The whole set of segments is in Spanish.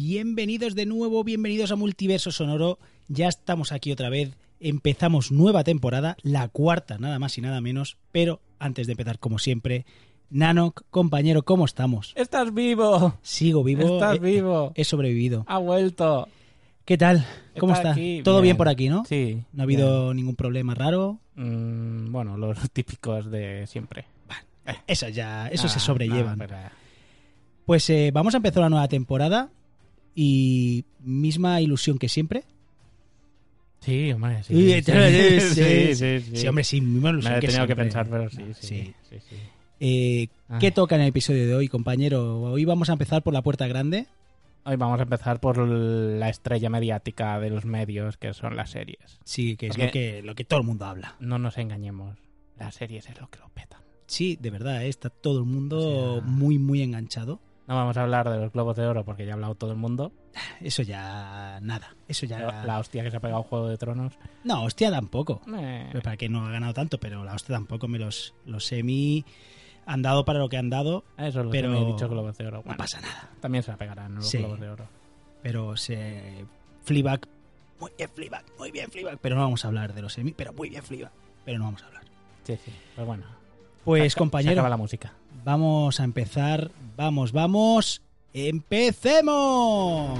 Bienvenidos de nuevo, bienvenidos a Multiverso Sonoro. Ya estamos aquí otra vez. Empezamos nueva temporada, la cuarta, nada más y nada menos. Pero antes de empezar, como siempre, Nanok, compañero, ¿cómo estamos? Estás vivo. Sigo vivo. Estás he- vivo. He sobrevivido. Ha vuelto. ¿Qué tal? ¿Cómo Está Todo bien. bien. por aquí, ¿no? Sí. No ha habido ningún problema raro. Mm, bueno, los típicos de siempre. Eso ya, eso se Ah, sobrellevan. no, pero- Pues eh, vamos a empezar una nueva temporada y misma ilusión que siempre. Sí, hombre, sí. Sí, sí, sí, sí, hombre, sí, misma Me ilusión he que tenido que siempre. pensar, pero sí, sí. Eh, Ah. ¿Qué toca en el episodio de hoy, compañero? Hoy vamos a empezar por la puerta grande. Hoy vamos a empezar por la estrella mediática de los medios, que son las series. Sí, que es Porque- lo que, lo que todo el mundo habla. No nos engañemos. Las series es lo que lo petan. Sí, de verdad, eh, está todo el mundo O sea- muy, muy enganchado. No vamos a hablar de los globos de oro porque ya ha hablado todo el mundo. Eso ya, nada. Eso ya... La hostia que se ha pegado Juego de Tronos. No, hostia, tampoco. Eh, Para que no ha ganado tanto, pero la hostia tampoco me los, los semi han dado para lo que han dado. eso es lo pero he dicho globos de oro. No pasa nada. También se la pegarán los Sí. globos de oro. Pero se... Fleabag, muy bien Fleabag, muy bien Fleabag. Pero no vamos a hablar de los semi, pero muy bien Fleabag. Pero no vamos a hablar. Sí, sí. Pues bueno. Pues Se- Se compañero, acaba la música. Vamos a empezar. Vamos, vamos. ¡Empecemos!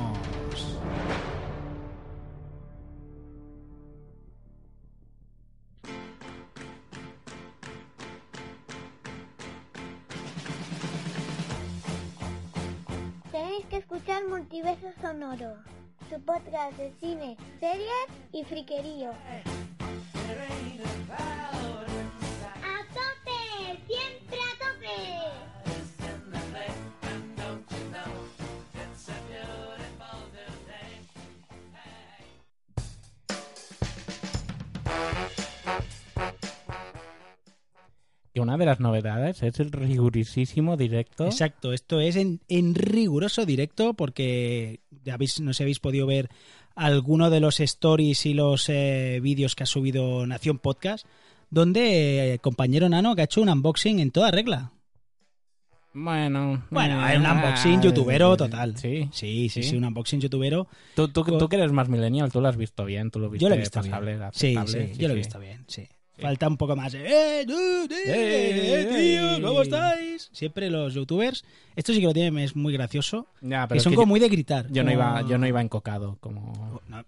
Tenéis que escuchar Multiverso Sonoro, su podcast de cine, series y friquerío. Y una de las novedades es el rigurosísimo directo. Exacto, esto es en, en riguroso directo porque ya habéis, no sé si habéis podido ver alguno de los stories y los eh, vídeos que ha subido Nación Podcast, donde eh, compañero Nano que ha hecho un unboxing en toda regla. Bueno. Bueno, eh, es un unboxing ah, youtubero total. Sí. Sí, sí, sí, un unboxing youtubero. Tú, tú, tú que eres más millennial, tú lo has visto bien, tú lo viste Yo lo he visto pasable, bien. Sí, aceptable, sí, yo lo he visto bien, sí. Falta un poco más. ¡Eh, dude, eh, Eh, eh, tío! ¿Cómo eh. estáis? Siempre los youtubers. Esto sí que lo tienen, es muy gracioso. Ya, pero Que es son que como yo, muy de gritar. yo no iba, yo no iba encocado, como... No,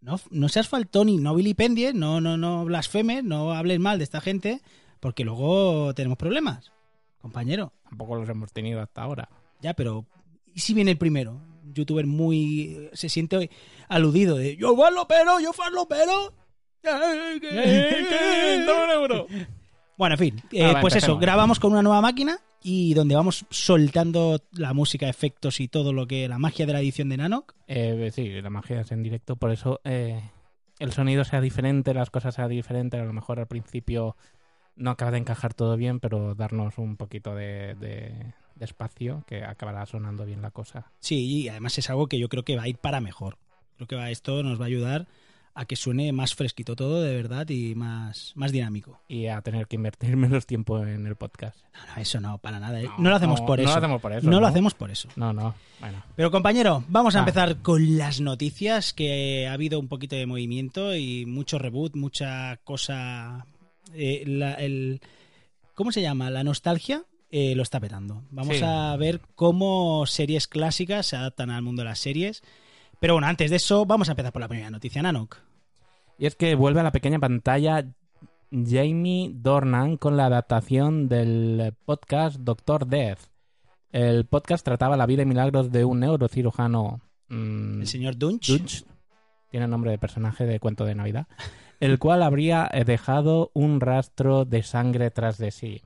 no, no seas faltón y no vilipendies, no, no, no blasfemes, no hables mal de esta gente, porque luego tenemos problemas, compañero. Tampoco los hemos tenido hasta ahora. Ya, pero ¿y si viene el primero? Un youtuber muy... se siente aludido de yo fan pero, yo fan pero. Bueno, en fin, eh, Ah, va, pues eso, grabamos con una nueva máquina y donde vamos soltando la música, efectos y todo lo que la magia de la edición de Nanok. Eh, sí, la magia es en directo, por eso eh, el sonido sea diferente, las cosas sean diferentes, a lo mejor al principio no acaba de encajar todo bien, pero darnos un poquito de, de- de espacio que acabará sonando bien la cosa. Sí, y además es algo que yo creo que va a ir para mejor. Creo que va, esto nos va a ayudar a que suene más fresquito todo, de verdad, y más, más dinámico. Y a tener que invertir menos tiempo en el podcast. No, no, eso no, para nada. ¿eh? No, lo hacemos por no eso. lo hacemos por eso. No lo hacemos por eso. No, no. Bueno. Pero compañero, vamos a Ah. empezar con las noticias, que ha habido un poquito de movimiento y mucho reboot, mucha cosa... eh, la- el, ¿Cómo se llama? La nostalgia eh, lo está petando. Vamos Sí. a ver cómo series clásicas se adaptan al mundo de las series. Pero bueno, antes de eso, vamos a empezar por la primera noticia, Nanok. Y es que vuelve a la pequeña pantalla Jamie Dornan con la adaptación del podcast Doctor Death. El podcast trataba la vida y milagros de un neurocirujano. mm, El señor Dunch. Dunch, tiene nombre de personaje de cuento de Navidad, el cual habría dejado un rastro de sangre tras de sí,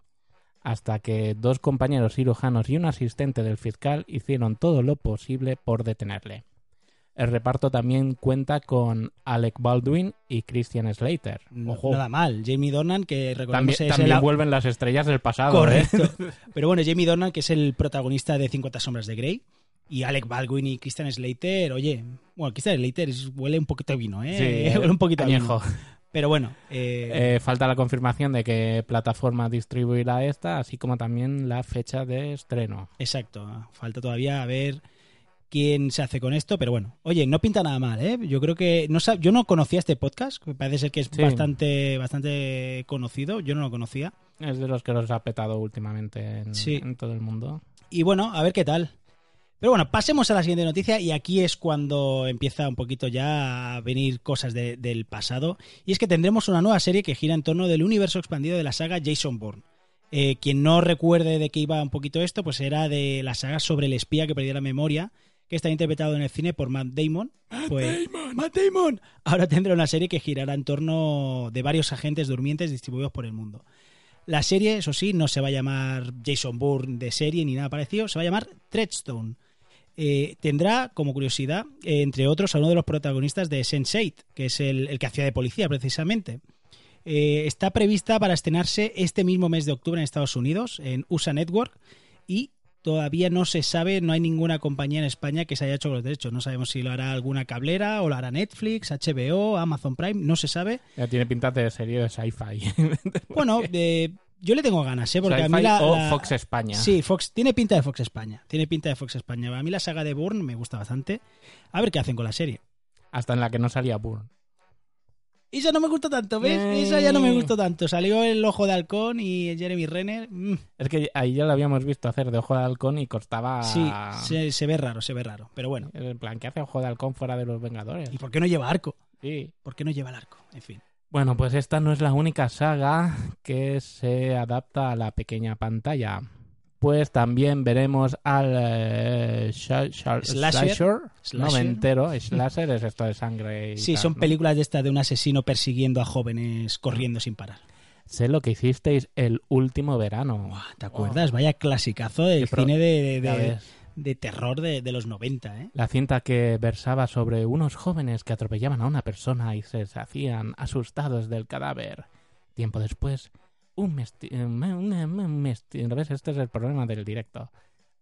hasta que dos compañeros cirujanos y un asistente del fiscal hicieron todo lo posible por detenerle. El reparto también cuenta con Alec Baldwin y Christian Slater. Ojo, Nada mal. Jamie Dornan, que también, recordemos es también el... vuelven las estrellas del pasado. ¿eh? Correcto. Pero bueno, Jamie Dornan, que es el protagonista de 50 sombras de Grey. Y Alec Baldwin y Christian Slater, oye, bueno, Christian Slater huele un poquito a vino, ¿eh? Sí, huele un poquito a añejo. vino. Pero bueno, eh, Eh, falta la confirmación de qué plataforma distribuirá esta, así como también la fecha de estreno. exacto. Falta todavía a ver quién se hace con esto, pero bueno. Oye, no pinta nada mal, ¿eh? Yo creo que... No sab- yo no conocía este podcast, que parece ser que es Sí. bastante, bastante conocido. Yo no lo conocía. Es de los que los ha petado últimamente en, Sí. en todo el mundo. Y bueno, a ver qué tal. Pero bueno, pasemos a la siguiente noticia y aquí es cuando empieza un poquito ya a venir cosas de- del pasado. Y es que tendremos una nueva serie que gira en torno del universo expandido de la saga Jason Bourne. Eh, quien no recuerde de qué iba un poquito esto, pues era de la saga sobre el espía que perdió la memoria, que está interpretado en el cine por Matt Damon. Pues, Matt Damon. Ahora tendrá una serie que girará en torno de varios agentes durmientes distribuidos por el mundo. La serie, eso sí, no se va a llamar Jason Bourne de serie ni nada parecido, se va a llamar Treadstone. Eh, tendrá, como curiosidad, eh, entre otros, a uno de los protagonistas de Sense8, que es el, el que hacía de policía precisamente. Eh, está prevista para estrenarse este mismo mes de octubre en Estados Unidos, en USA Network, y todavía no se sabe, no hay ninguna compañía en España que se haya hecho con los derechos. No sabemos si lo hará alguna cablera o lo hará Netflix, HBO, Amazon Prime, no se sabe. Ya tiene pinta de serie de sci-fi. Bueno, eh, yo le tengo ganas, ¿eh? Porque a mí Sci-fi la, o la- Fox España. Sí, Fox tiene pinta de Fox España. Tiene pinta de Fox España. A mí la saga de Bourne me gusta bastante. A ver qué hacen con la serie. Hasta en la que no salía Bourne. Esa no me gustó tanto, ¿ves? Eh. Esa ya no me gustó tanto. Salió el ojo de halcón y Jeremy Renner. mm, Es que ahí ya lo habíamos visto hacer de ojo de halcón y costaba... sí, se, se ve raro, se ve raro. Pero bueno. En plan, ¿qué hace ojo de halcón fuera de los Vengadores? ¿Y por qué no lleva arco? Sí. ¿Por qué no lleva el arco? En fin. Bueno, pues esta no es la única saga que se adapta a la pequeña pantalla. Pues también veremos al eh, Slasher. Slasher. No me entero. Slasher es esto de sangre. Y Sí, tal, son ¿no? películas de estas de un asesino persiguiendo a jóvenes corriendo sin parar. Sé lo que hicisteis el último verano. ¿Te acuerdas? Vaya clasicazo del cine de, de- de- terror de, de los 90, ¿eh? La cinta que versaba sobre unos jóvenes que atropellaban a una persona y se hacían asustados del cadáver. Tiempo después, un eh, me- mesti- ¿Ves? Este es el problema del directo.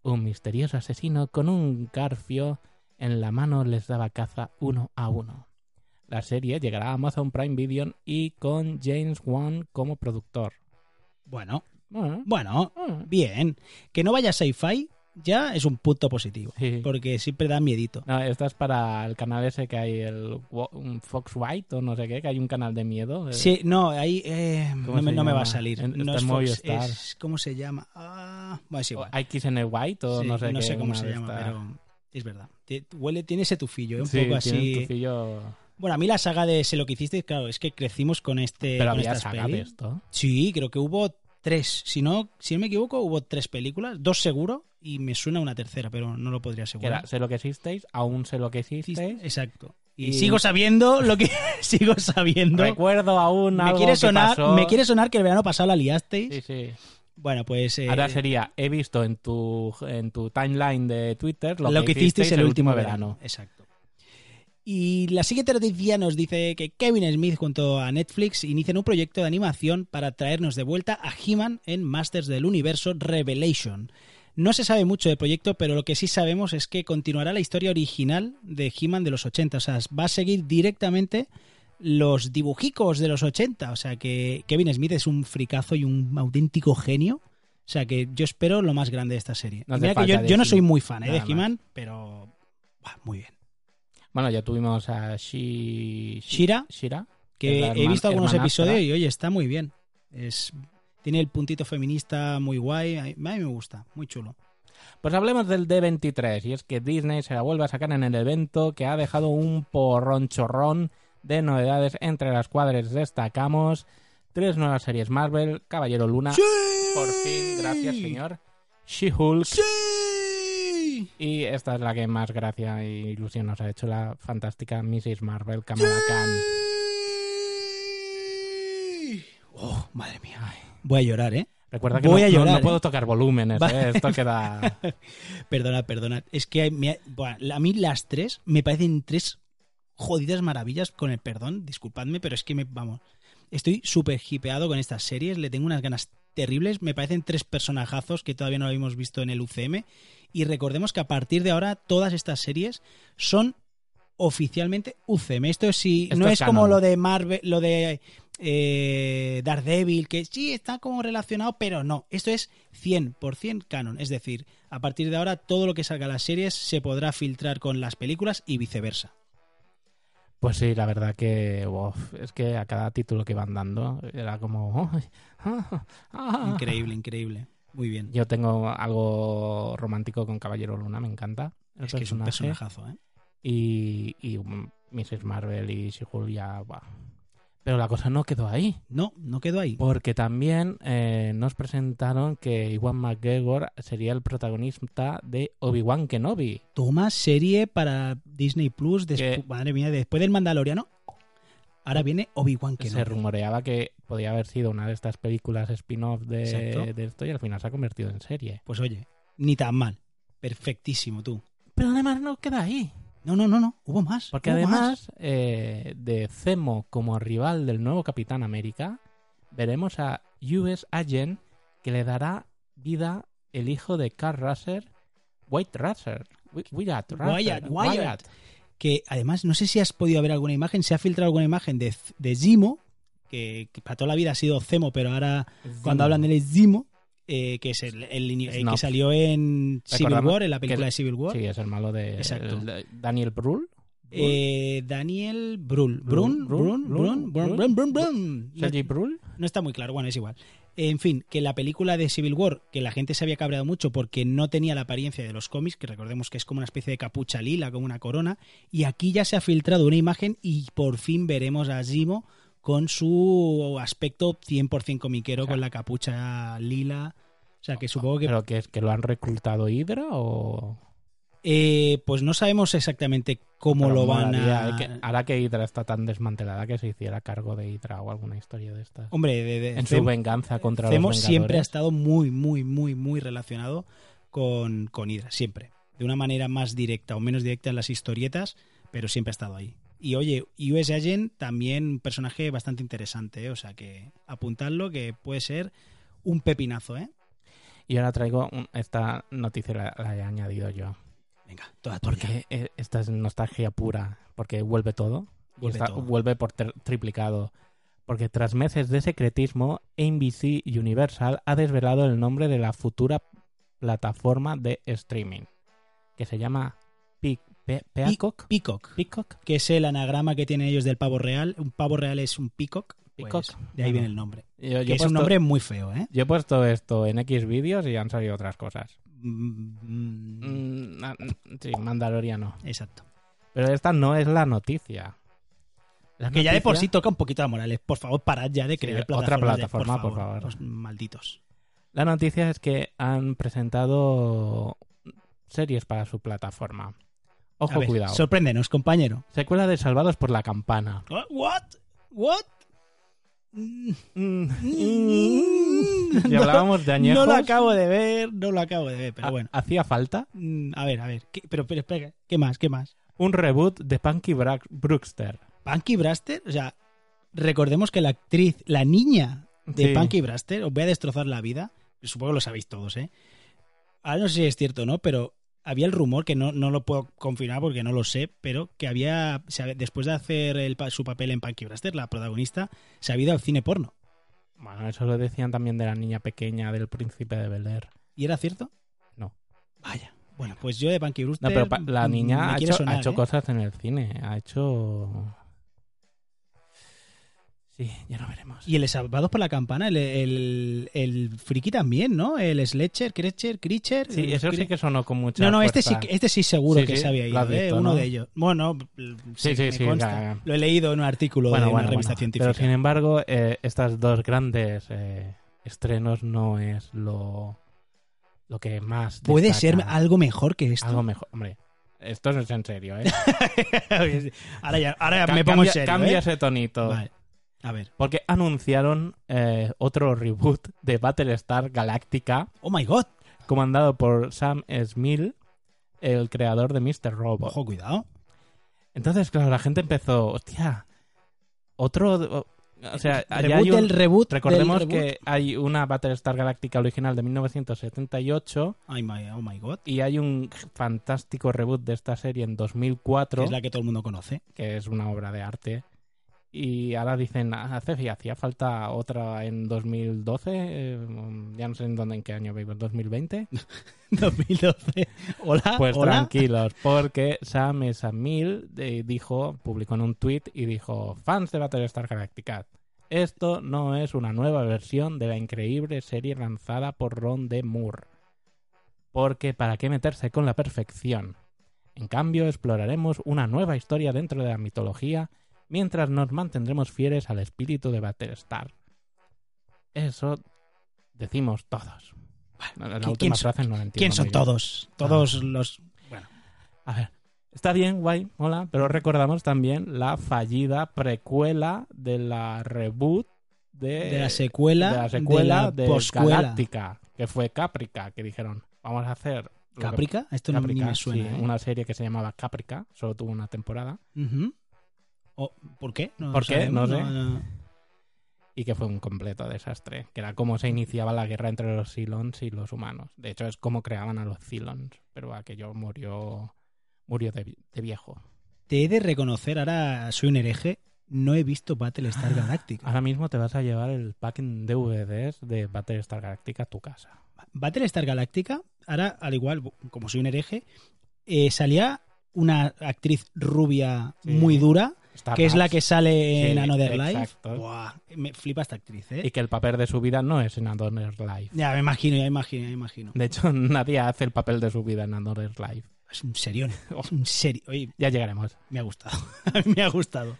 Un misterioso asesino con un garfio en la mano les daba caza uno a uno. La serie llegará a Amazon Prime Video y con James Wan como productor. Bueno, Bueno, bueno, bueno, bien. Que no vaya sci-fi ya es un punto positivo. sí. Porque siempre da miedito. No, esta es para el canal ese que hay, el Fox White o no sé qué, que hay un canal de miedo. Sí, no, ahí eh, ¿Cómo no, me, se no me va a salir. En- no es Fox, es- ¿Cómo se llama? Ah, bueno, es igual. XN White o Sí, no sé qué. cómo una se de llama, pero es verdad. Huele, tiene ese tufillo, ¿eh? un Sí, poco así. un tufillo- Bueno, a mí la saga de Sé lo que hicisteis, claro, es que crecimos con este. Pero con había saga de esto. Sí, creo que hubo tres. Si no, si no me equivoco, hubo tres películas, dos seguro, y me suena una tercera, pero no lo podría Que asegurar. era sé lo que hicisteis, aún sé lo que hicisteis. Exacto. Y, Y- sigo sabiendo lo que sigo sabiendo. Recuerdo aún Me algo quiere que sonar, pasó. me quiere sonar que el verano pasado la liasteis. Sí, sí. Bueno, pues eh, Ahora sería, he visto en tu, en tu timeline de Twitter lo, lo, que hicisteis el último verano. verano. Exacto. Y la siguiente noticia nos dice que Kevin Smith junto a Netflix inician un proyecto de animación para traernos de vuelta a He-Man en Masters del Universo Revelation. No se sabe mucho del proyecto, pero lo que sí sabemos es que continuará la historia original de He-Man de los 80. O sea, va a seguir directamente los dibujicos de los 80. O sea, que Kevin Smith es un fricazo y un auténtico genio. O sea, que yo espero lo más grande de esta serie. No mira que yo, yo no soy muy fan ¿eh, de. He-Man, pero muy bien. Bueno, ya tuvimos a Shi... Shira, Shira. que la he visto algunos episodios y oye, está muy bien. Es Tiene el puntito feminista muy guay. A mí me gusta, muy chulo. Pues hablemos del D23, y es que Disney se la vuelve a sacar en el evento que ha dejado un porrón chorrón de novedades, entre las cuadras destacamos tres nuevas series Marvel, Caballero Luna, por fin, gracias señor, She-Hulk, y esta es la que más gracia e ilusión nos ha hecho, la fantástica Mrs. Marvel, Kamala Khan. Oh, madre mía. Voy a llorar, ¿eh? Recuerda que Voy no, a no- llorar, no ¿eh? puedo tocar volúmenes, ¿eh? esto queda... Perdona, perdona. Es que me a mí las tres me parecen tres jodidas maravillas, con el perdón, disculpadme, pero es que me, vamos, estoy súper hipeado con estas series, le tengo unas ganas terribles, me parecen tres personajazos que todavía no habíamos visto en el UCM y recordemos que a partir de ahora todas estas series son oficialmente UCM. Esto Esto no es como lo de Marvel, lo de eh, Daredevil, que sí está como relacionado, pero no. Esto es 100% canon. Es decir, a partir de ahora todo lo que salga a las series se podrá filtrar con las películas y viceversa. Pues sí, la verdad que uf, es que a cada título que van dando era como... "Ay, ah, ah". Increíble, increíble. Muy bien. Yo tengo algo romántico con Caballero Luna, me encanta. el Es que es un personajazo, ¿eh? Y, y Mrs. Marvel y She-Hulk ya... buah. Pero la cosa no quedó ahí. No, no quedó ahí. Porque también eh, nos presentaron que Iwan McGregor sería el protagonista de Obi-Wan Kenobi. Toma serie para Disney Plus. Que- Madre mía, después del Mandaloriano. Ahora viene Obi-Wan Se Kenobi. rumoreaba que podía haber sido una de estas películas spin-off de, de esto y al final se ha convertido en serie. Pues oye, ni tan mal. Perfectísimo, tú. Pero además no queda ahí. No, no, no, no. Hubo más. Porque hubo más. además eh, de Zemo como rival del nuevo Capitán América, veremos a US Agent que le dará vida el hijo de Carl Russell, White Russell. Wyatt, Russell, Wyatt, Wyatt. que además no sé si has podido ver alguna imagen, se ha filtrado alguna imagen de, de Zimo, que, que para toda la vida ha sido Zemo, pero ahora cuando hablan de él es Zimo, eh, que es el, el, eh, que salió en Civil War, en la película de Civil War. Sí, es el malo de, Exacto. El, Daniel Brühl. Eh, Daniel Brühl. Brun, Brun, Brun, Brun, Brun, Brun, Brühl. No está muy claro, bueno, es igual. En fin, que la película de Civil War, que la gente se había cabreado mucho porque no tenía la apariencia de los cómics, que recordemos que es como una especie de capucha lila, con una corona, y aquí ya se ha filtrado una imagen y por fin veremos a Zimo con su aspecto 100% comiquero, Claro. con la capucha lila. O sea, que supongo que... ¿Pero que es que lo han reclutado Hydra o...? eh, pues no sabemos exactamente cómo Pero lo van molaría, a... eh, que- ahora que Hydra está tan desmantelada que se hiciera cargo de Hydra o alguna historia de estas. Hombre, de, de- en su venganza contra Zemo los siempre ha estado muy, muy, muy, muy relacionado con, con Hydra, siempre. De una manera más directa o menos directa en las historietas, pero siempre ha estado ahí. Y oye, US Agent también un personaje bastante interesante, ¿eh? o sea que apuntadlo que puede ser un pepinazo, ¿eh? Y ahora traigo un- esta noticia, la, la he añadido yo. Venga, toda tuya. Porque eh, esta es nostalgia pura. Porque vuelve todo. Vuelve está- todo. vuelve por ter- triplicado. Porque tras meses de secretismo, NBC Universal ha desvelado el nombre de la futura plataforma de streaming. Que se llama Pe- Pe- Peacock. Peacock, Peacock. que es el anagrama que tienen ellos del pavo real. Un pavo real es un peacock. pues, de ahí viene el nombre. Yo, yo Que es un nombre muy feo, ¿eh? yo he puesto esto en X vídeos y han salido otras cosas. Mm, mm, Mm, mm, sí, Mandaloriano. Exacto. Pero esta no es la noticia. La Que ya de por sí toca un poquito a Morales. Por favor, parad ya de Sí, crear otra plataformas. de- plataforma, por favor. Los malditos. La noticia es que han presentado series para su plataforma. Ojo, ver, cuidado. Sorpréndenos, compañero. Secuela de Salvados por la Campana. ¿What? ¿What? Mm, Y hablábamos de añejos. No lo acabo de ver, no lo acabo de ver, pero Ha- bueno. Hacía falta Mm, A ver, a ver. ¿qué- pero, pero espera, ¿qué más? ¿Qué más? un reboot de Punky Bra- Brookster. Punky Braster, o sea, recordemos que la actriz, la niña de Sí. Punky Braster, os voy a destrozar la vida. Supongo que lo sabéis todos, ¿eh? Ahora no sé si es cierto o no, pero había el rumor, que no, no lo puedo confirmar porque no lo sé, pero que había, después de hacer el su papel en Punky Braster, la protagonista, se había ido al cine porno. Bueno, eso lo decían también de la niña pequeña del príncipe de Bel Air. ¿Y era cierto? No. Vaya. Bueno, pues yo de Punky No, Brewster... pero pa- la niña ha hecho ¿eh? cosas en el cine. Ha hecho. Sí, ya lo veremos. Y el Salvados por la Campana, el, el, el friki también, ¿no? El Sledger, Creature, Creature. Sí, eso sí que sonó con mucha No, no, este sí, este sí seguro Sí, que sí, se había ido, ¿eh? uno ¿no? de ellos. Bueno, Sí, sí, sí, ya, ya. Lo he leído en un artículo Bueno, de bueno, una revista bueno. científica. Pero sin embargo, eh, estas dos grandes eh, estrenos no es lo, lo que más. ¿Puede destaca. ser algo mejor que esto? algo mejor? Hombre, esto no es en serio, ¿eh? ahora ya, ahora Ca- me pongo en serio. Cambia ¿eh? ese tonito. Vale. A ver. Porque anunciaron eh, otro reboot de Battlestar Galactica, Oh my god. comandado por Sam Smith, el creador de Mr. Robot. Ojo, cuidado. Entonces, claro, la gente empezó, hostia, otro... o- sea, hay un- del reboot. Recordemos del reboot. que hay una Battlestar Galactica original de 1978 Ay, my- oh my god. y hay un fantástico reboot de esta serie en 2004, Que es la que todo el mundo conoce. que es una obra de arte. Y ahora dicen, hace hacía falta otra en 2012, eh, ya no sé en dónde, en qué año en 2020. 2012. Hola. Pues hola. tranquilos, porque Sam Samil eh, dijo, publicó en un tweet y dijo, fans de Battlestar Galactica, esto no es una nueva versión de la increíble serie lanzada por Ron D. Moore. Porque para qué meterse con la perfección. En cambio, exploraremos una nueva historia dentro de la mitología mientras nos mantendremos fieles al espíritu de Battlestar. Eso decimos todos. La, la ¿Qui- última quién son- frase no la entiendo. ¿Quién son todos? Todos Ah. los. Bueno. A ver, está bien, guay, hola, pero recordamos también la fallida precuela de la reboot de, De la secuela. de la secuela de la. Galáctica, que fue Caprica, que dijeron, vamos a hacer... ¿Caprica? Esto no ni me suena. sí, ¿eh? una serie que se llamaba Caprica, solo tuvo una temporada. Oh, ¿Por qué? No ¿Por qué? sabemos, No sé. no. y que fue un completo desastre, que era como se iniciaba la guerra entre los Cylons y los humanos. De hecho, es como creaban a los Cylons, pero aquello murió, murió de, de viejo. Te he de reconocer, ahora soy un hereje. No he visto Battlestar Galactica. Ahora mismo te vas a llevar el pack en DVDs de Battlestar Galactica a tu casa. Battlestar Galactica, ahora, al igual, como soy un hereje, eh, salía una actriz rubia Sí. muy dura, Star que es la que sale en Another Life. Buah, me flipa esta actriz, ¿eh? Y que el papel de su vida no es en Another Life. Ya me imagino, ya me imagino, ya me imagino. De hecho, nadie hace el papel de su vida en Another Life. Es un serión. Es un serio. Oye, Ya llegaremos. me ha gustado. Me ha gustado.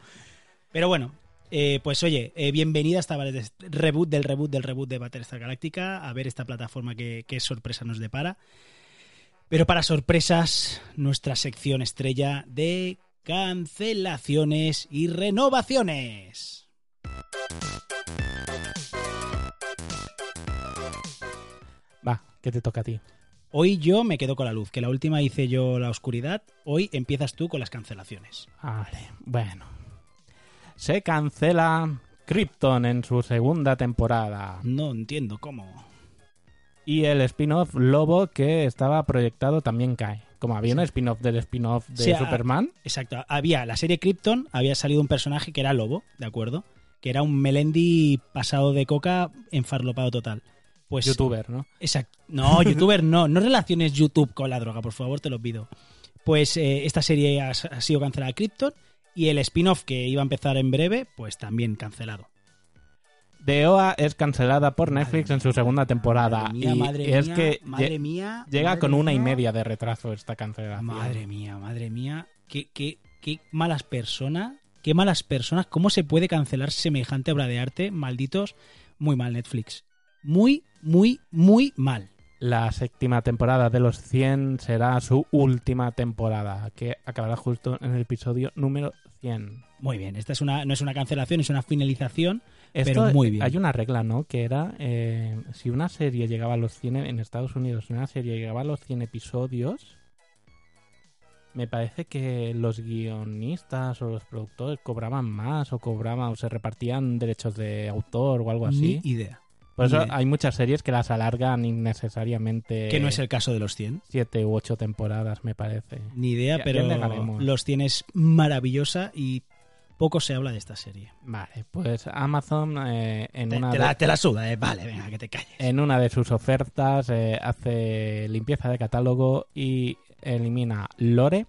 Pero bueno, eh, pues oye, eh, bienvenida a esta reboot del reboot del reboot de Battlestar Galactica. A ver esta plataforma que, qué sorpresa nos depara. Pero para sorpresas, nuestra sección estrella de cancelaciones y renovaciones. Va, ¿qué te toca a ti? Hoy yo me quedo con la luz, que la última hice yo la oscuridad. Hoy empiezas tú con las cancelaciones. Vale, bueno. Se cancela Krypton en su segunda temporada. No entiendo cómo. Y el spin-off Lobo que estaba proyectado también cae. Como había un spin-off del spin-off de Sí, a- Superman. Exacto. Había la serie Krypton, había salido un personaje que era Lobo, ¿de acuerdo? Que era un Melendi pasado de coca enfarlopado total. Pues youtuber, ¿no? Exacto. No, youtuber no. No relaciones YouTube con la droga, por favor, te lo pido. Pues eh, esta serie ha, ha sido cancelada Krypton y el spin-off que iba a empezar en breve, pues también cancelado. The OA es cancelada por Netflix en su segunda temporada. Madre mía, y madre es mía, que madre mía, llega madre con una y media de retraso esta cancelación. Madre mía, madre mía. Qué, qué, qué malas personas. Qué malas personas. ¿Cómo se puede cancelar semejante obra de arte? Malditos. Muy mal, Netflix. Muy, muy, muy mal. La séptima temporada de los 100 será su última temporada, que acabará justo en el episodio número 100. Muy bien. Esta es una, no es una cancelación, es una finalización. Esto, Pero muy bien. Hay una regla, ¿no? Que era, eh, si una serie llegaba a los 100 en Estados Unidos, si una serie llegaba a los 100 episodios, me parece que los guionistas o los productores cobraban más o cobraban o se repartían derechos de autor o algo así. Ni idea. Por eso hay muchas series que las alargan innecesariamente. Que no es el caso de los 100. Siete u ocho temporadas, me parece. Ni idea, pero los 100 es maravillosa y poco se habla de esta serie. Vale, pues Amazon eh, en, Te, una te de, la, te la suda, eh. Vale, venga, que te calles. en una de sus ofertas eh, hace limpieza de catálogo y elimina Lore,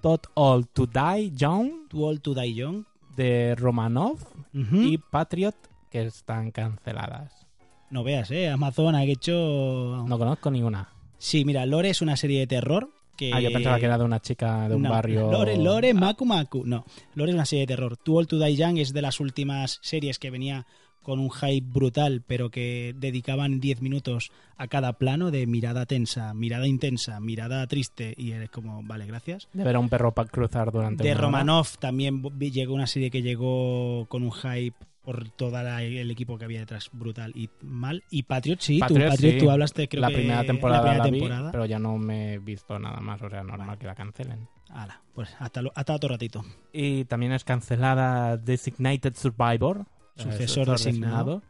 Tot All to Die Young, Old to Die Young. de Romanov y Patriot, que están canceladas. No veas, ¿eh? Amazon ha hecho... No conozco ninguna. Sí, mira, Lore es una serie de terror que... Ah, yo pensaba que era de una chica de un No, barrio. Lore, Lore, Maku Maku. No, Lore es una serie de terror. Too Old to Die Young es de las últimas series que venía con un hype brutal, pero que dedicaban 10 minutos a cada plano de mirada tensa, mirada intensa, mirada triste, y eres como, vale, gracias. De ver a un perro pa- cruzar durante De hora. Romanov también llegó una serie que llegó con un hype por todo el equipo que había detrás brutal y mal. Y Patriot, sí, tú, Patriot, sí. tú hablaste creo la que primera temporada la primera la vi, temporada. pero ya no me he visto nada más, o sea, normal que la cancelen. Ala, pues hasta, lo- hasta otro ratito. Y también es cancelada Designated Survivor, Sucesor designado.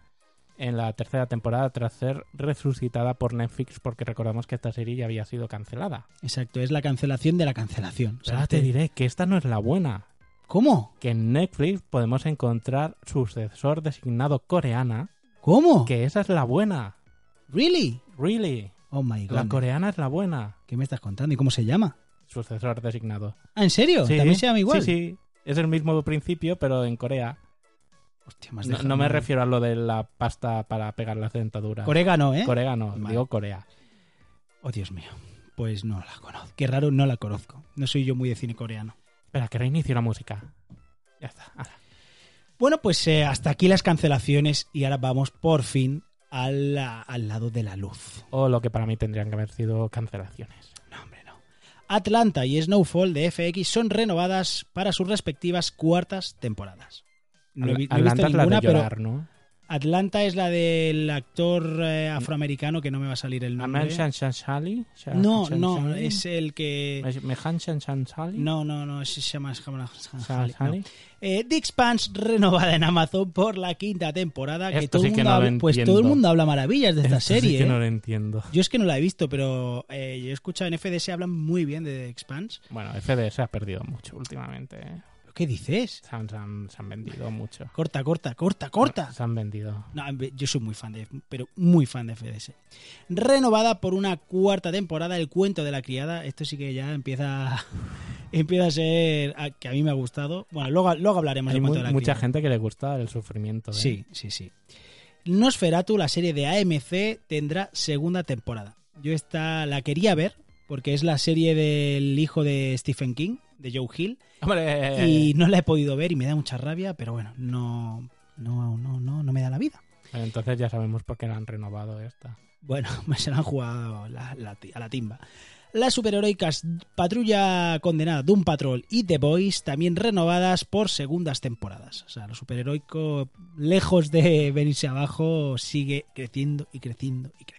en la tercera temporada tras ser resucitada por Netflix porque recordamos que esta serie ya había sido cancelada. Exacto, es la cancelación de la cancelación. Pero ahora te diré que esta no es la buena. ¿Cómo? Que en Netflix podemos encontrar sucesor designado coreana, ¿Cómo? que esa es la buena. ¿Really? Really. Oh my god. La coreana es la buena. ¿Qué me estás contando? ¿Y cómo se llama? Sucesor designado. Ah, ¿en serio? Sí. ¿También se llama igual? Sí, sí. Es el mismo principio, pero en Corea. Hostia, has No, no me refiero a lo de la pasta para pegar las dentaduras. Orégano, ¿eh? Corea no, Vale. digo Corea. Oh, Dios mío. Pues no la conozco. Qué raro, no la conozco. No soy yo muy de cine coreano. Espera, que reinicio la música. Ya está. ahora. Bueno, pues eh, hasta aquí las cancelaciones y ahora vamos por fin al, al lado de la luz. O lo que para mí tendrían que haber sido cancelaciones. No, hombre, no. Atlanta y Snowfall de FX son renovadas para sus respectivas cuartas temporadas. No he, no he visto la ninguna, pero ¿no? Atlanta es la del actor eh, afroamericano que no me va a salir el nombre. Aman Shan Shan Shali? Sha- No, no, es el que... ¿Me- Mehan Shan Shan Shali? No, no, no, se llama... Shan no. Shali? Eh, The Expanse renovada en Amazon por la quinta temporada. Que Esto todo sí que mundo no lo habla- pues todo el mundo habla maravillas de esta Esto serie. Sí que ¿eh? no lo entiendo. Yo es que no la he visto, pero eh, yo he escuchado en FDS hablan muy bien de The Expanse. Bueno, FDS ha perdido mucho últimamente. ¿eh? ¿Qué dices? Se han, se han- se han vendido mucho. Corta, corta, corta, corta. Se han vendido. No, yo soy muy fan de, pero muy fan de FDS. Renovada por una cuarta temporada, El cuento de la criada. Esto sí que ya empieza, empieza a ser a- que a mí me ha gustado. Bueno, luego, luego hablaremos Hay del cuento de la mucha criada. gente que le gusta el sufrimiento. ¿eh? Sí, sí, sí. Nosferatu, la serie de AMC, tendrá segunda temporada. Yo esta la quería ver porque es la serie del hijo de Stephen King, de Joe Hill, Hombre, y no la he podido ver y me da mucha rabia, pero bueno, no, no, no, no, no me da la vida. Entonces ya sabemos por qué la han renovado esta. Bueno, se la han jugado la- la ti- a la timba. Las superheroicas Patrulla Condenada, Doom Patrol y The Boys también renovadas por segundas temporadas. O sea, lo superheroico, lejos de venirse abajo, sigue creciendo y creciendo y creciendo.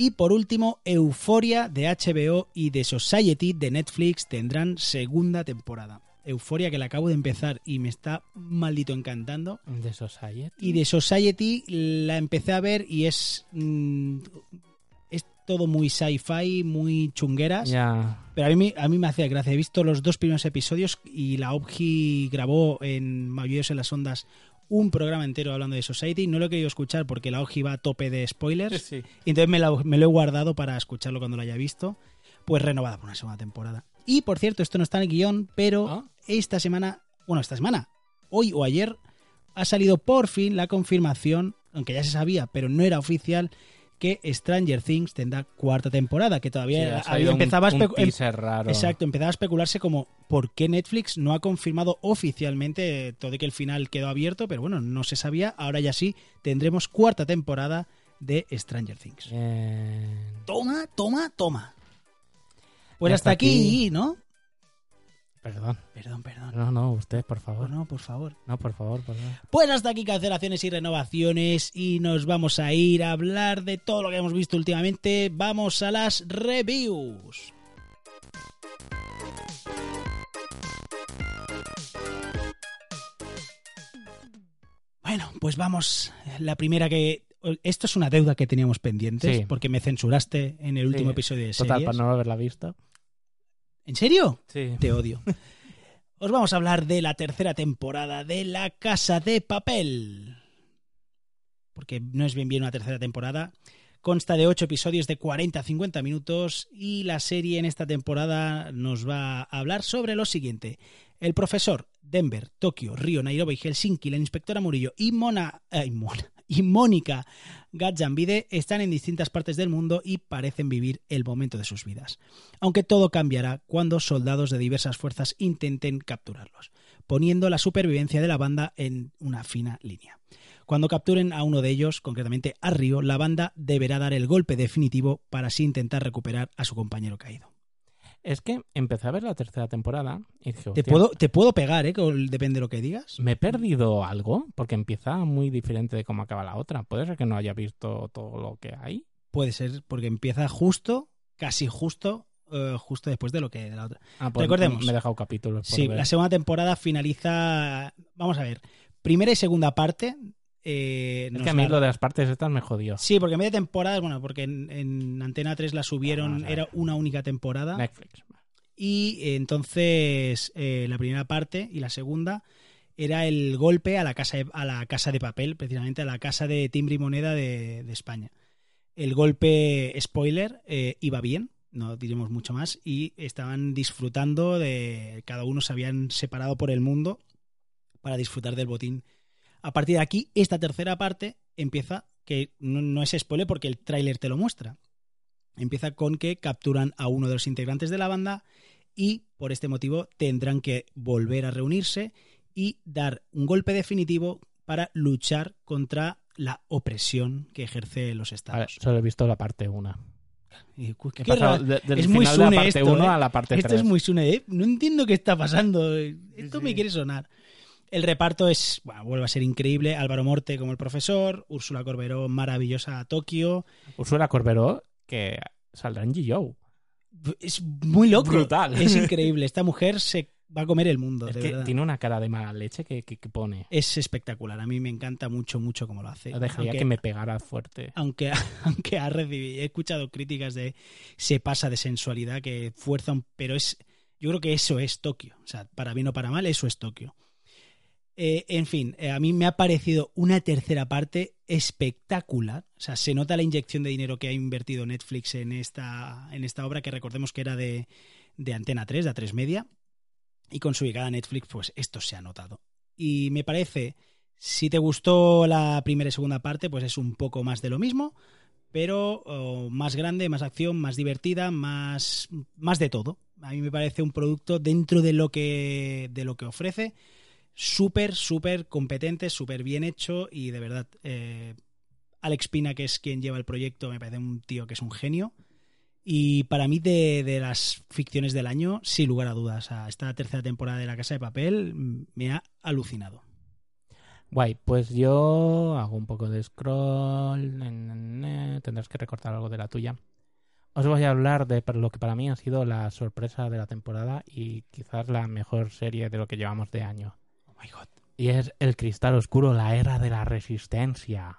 Y por último, Euforia de HBO y The Society de Netflix tendrán segunda temporada. Euforia que la acabo de empezar y me está maldito encantando. De Society. Y de Society la empecé a ver y es. mm, es todo muy sci-fi, muy chungueras. Ya. Pero a mí, a mí me hacía gracia. He visto los dos primeros episodios y la OBGI grabó en Maullidos en las Ondas un programa entero hablando de Society. No lo he querido escuchar porque la OBGI va a tope de spoilers. Sí. Y entonces me lo, me lo he guardado para escucharlo cuando lo haya visto. Pues renovada por una segunda temporada. Y por cierto, esto no está en el guion, pero ¿Ah? esta semana, bueno, esta semana, hoy o ayer, ha salido por fin la confirmación, aunque ya se sabía, pero no era oficial, que Stranger Things tendrá cuarta temporada, que Sí, todavía ha salido un- empezaba a un em- raro. Exacto, empezaba a especularse como por qué Netflix no ha confirmado oficialmente todo de que el final quedó abierto, pero bueno, no se sabía, ahora ya sí, tendremos cuarta temporada de Stranger Things. Bien. Toma, toma, toma. Pues Y hasta hasta aquí, aquí- ¿no? Perdón. Perdón, perdón. No, no, usted, por favor. No, por favor. No, por favor, por favor. Pues hasta aquí cancelaciones y renovaciones y nos vamos a ir a hablar de todo lo que hemos visto últimamente. Vamos a las reviews. Bueno, pues vamos. La primera que... Esto es una deuda que teníamos pendientes Sí. porque me censuraste en el último Sí, episodio de Total, series. para no haberla visto. ¿En serio? Sí. Te odio. Os vamos a hablar de la tercera temporada de La Casa de Papel. Porque no es bien bien una tercera temporada. Consta de 8 episodios de 40 a 50 minutos y la serie en esta temporada nos va a hablar sobre lo siguiente. El profesor, Denver, Tokio, Río, Nairobi, Helsinki, la inspectora Murillo y Mona, eh, Mona y Mónica Gatjambide están en distintas partes del mundo y parecen vivir el momento de sus vidas. Aunque todo cambiará cuando soldados de diversas fuerzas intenten capturarlos, poniendo la supervivencia de la banda en una fina línea. Cuando capturen a uno de ellos, concretamente a Río, la banda deberá dar el golpe definitivo para así intentar recuperar a su compañero caído. Es que empecé a ver la tercera temporada y dije, Te "Hostia, puedo, te puedo pegar, ¿eh? Con- Depende de lo que digas. ¿me he perdido algo? Porque empieza muy diferente de cómo acaba la otra. Puede ser que no haya visto todo lo que hay. Puede ser, porque empieza justo, casi justo, eh, justo después de lo que de la otra. Ah, pues Recordemos. Me he dejado capítulos. por Sí, ver. la segunda temporada finaliza. Vamos a ver. Primera y segunda parte. Eh, Es que a mí la- lo de las partes estas me jodió. Sí, porque media temporada, bueno, porque en, en Antena 3 la subieron, era una única temporada. Netflix. Y eh, entonces eh, la primera parte y la segunda era el golpe a la casa de, a la casa de papel, precisamente a la casa de timbre y moneda de, de España. El golpe, spoiler, eh, iba bien, no diremos mucho más, y estaban disfrutando de. Cada uno se habían separado por el mundo para disfrutar del botín. A partir de aquí, esta tercera parte empieza, que no, no es spoiler porque el tráiler te lo muestra. Empieza con que capturan a uno de los integrantes de la banda y por este motivo tendrán que volver a reunirse y dar un golpe definitivo para luchar contra la opresión que ejerce los Vale, estados. solo he visto la parte 1. Y, cu- He qué pasado ra- de- del es muy final de la Sune parte esto, 1 ¿eh? a la parte 3. Esto es muy Sune, ¿eh? No entiendo qué está pasando. Esto me quiere sonar. El reparto es, bueno, vuelve a ser increíble. Álvaro Morte como el profesor, Úrsula Corberó, maravillosa Tokio. Ursula Corberó, que saldrá en G.O. Es muy loco. Brutal. Es increíble. Esta mujer se va a comer el mundo, Es de que verdad. tiene una cara de mala leche que, que- que pone. Es espectacular. A mí me encanta mucho, mucho cómo lo hace. Dejaría Aunque- que me pegara fuerte. aunque, aunque ha recibido, he escuchado críticas de se pasa de sensualidad, que fuerza, un- pero es, yo creo que eso es Tokio. O sea, para bien o para mal, eso es Tokio. Eh, en fin, eh, a mí me ha parecido una tercera parte espectacular. O sea, se nota la inyección de dinero que ha invertido Netflix en esta, en esta obra, que recordemos que era de, de Antena 3, de A3 Media. Y con su llegada a Netflix, pues esto se ha notado. Y me parece, si te gustó la primera y segunda parte, pues es un poco más de lo mismo, pero oh, más grande, más acción, más divertida, más, más de todo. A mí me parece un producto dentro de lo que, de lo que ofrece súper, súper competente, súper bien hecho y de verdad, eh, Alex Pina, que es quien lleva el proyecto, me parece un tío que es un genio. Y para mí, de, de las ficciones del año, sin lugar a dudas, esta tercera temporada de La Casa de Papel mm, me ha alucinado. Guay, pues yo hago un poco de scroll. Tendrás que recortar algo de la tuya. Os voy a hablar de lo que para mí ha sido la sorpresa de la temporada y quizás la mejor serie de lo que llevamos de año. My god. Y es El Cristal Oscuro, la era de la resistencia.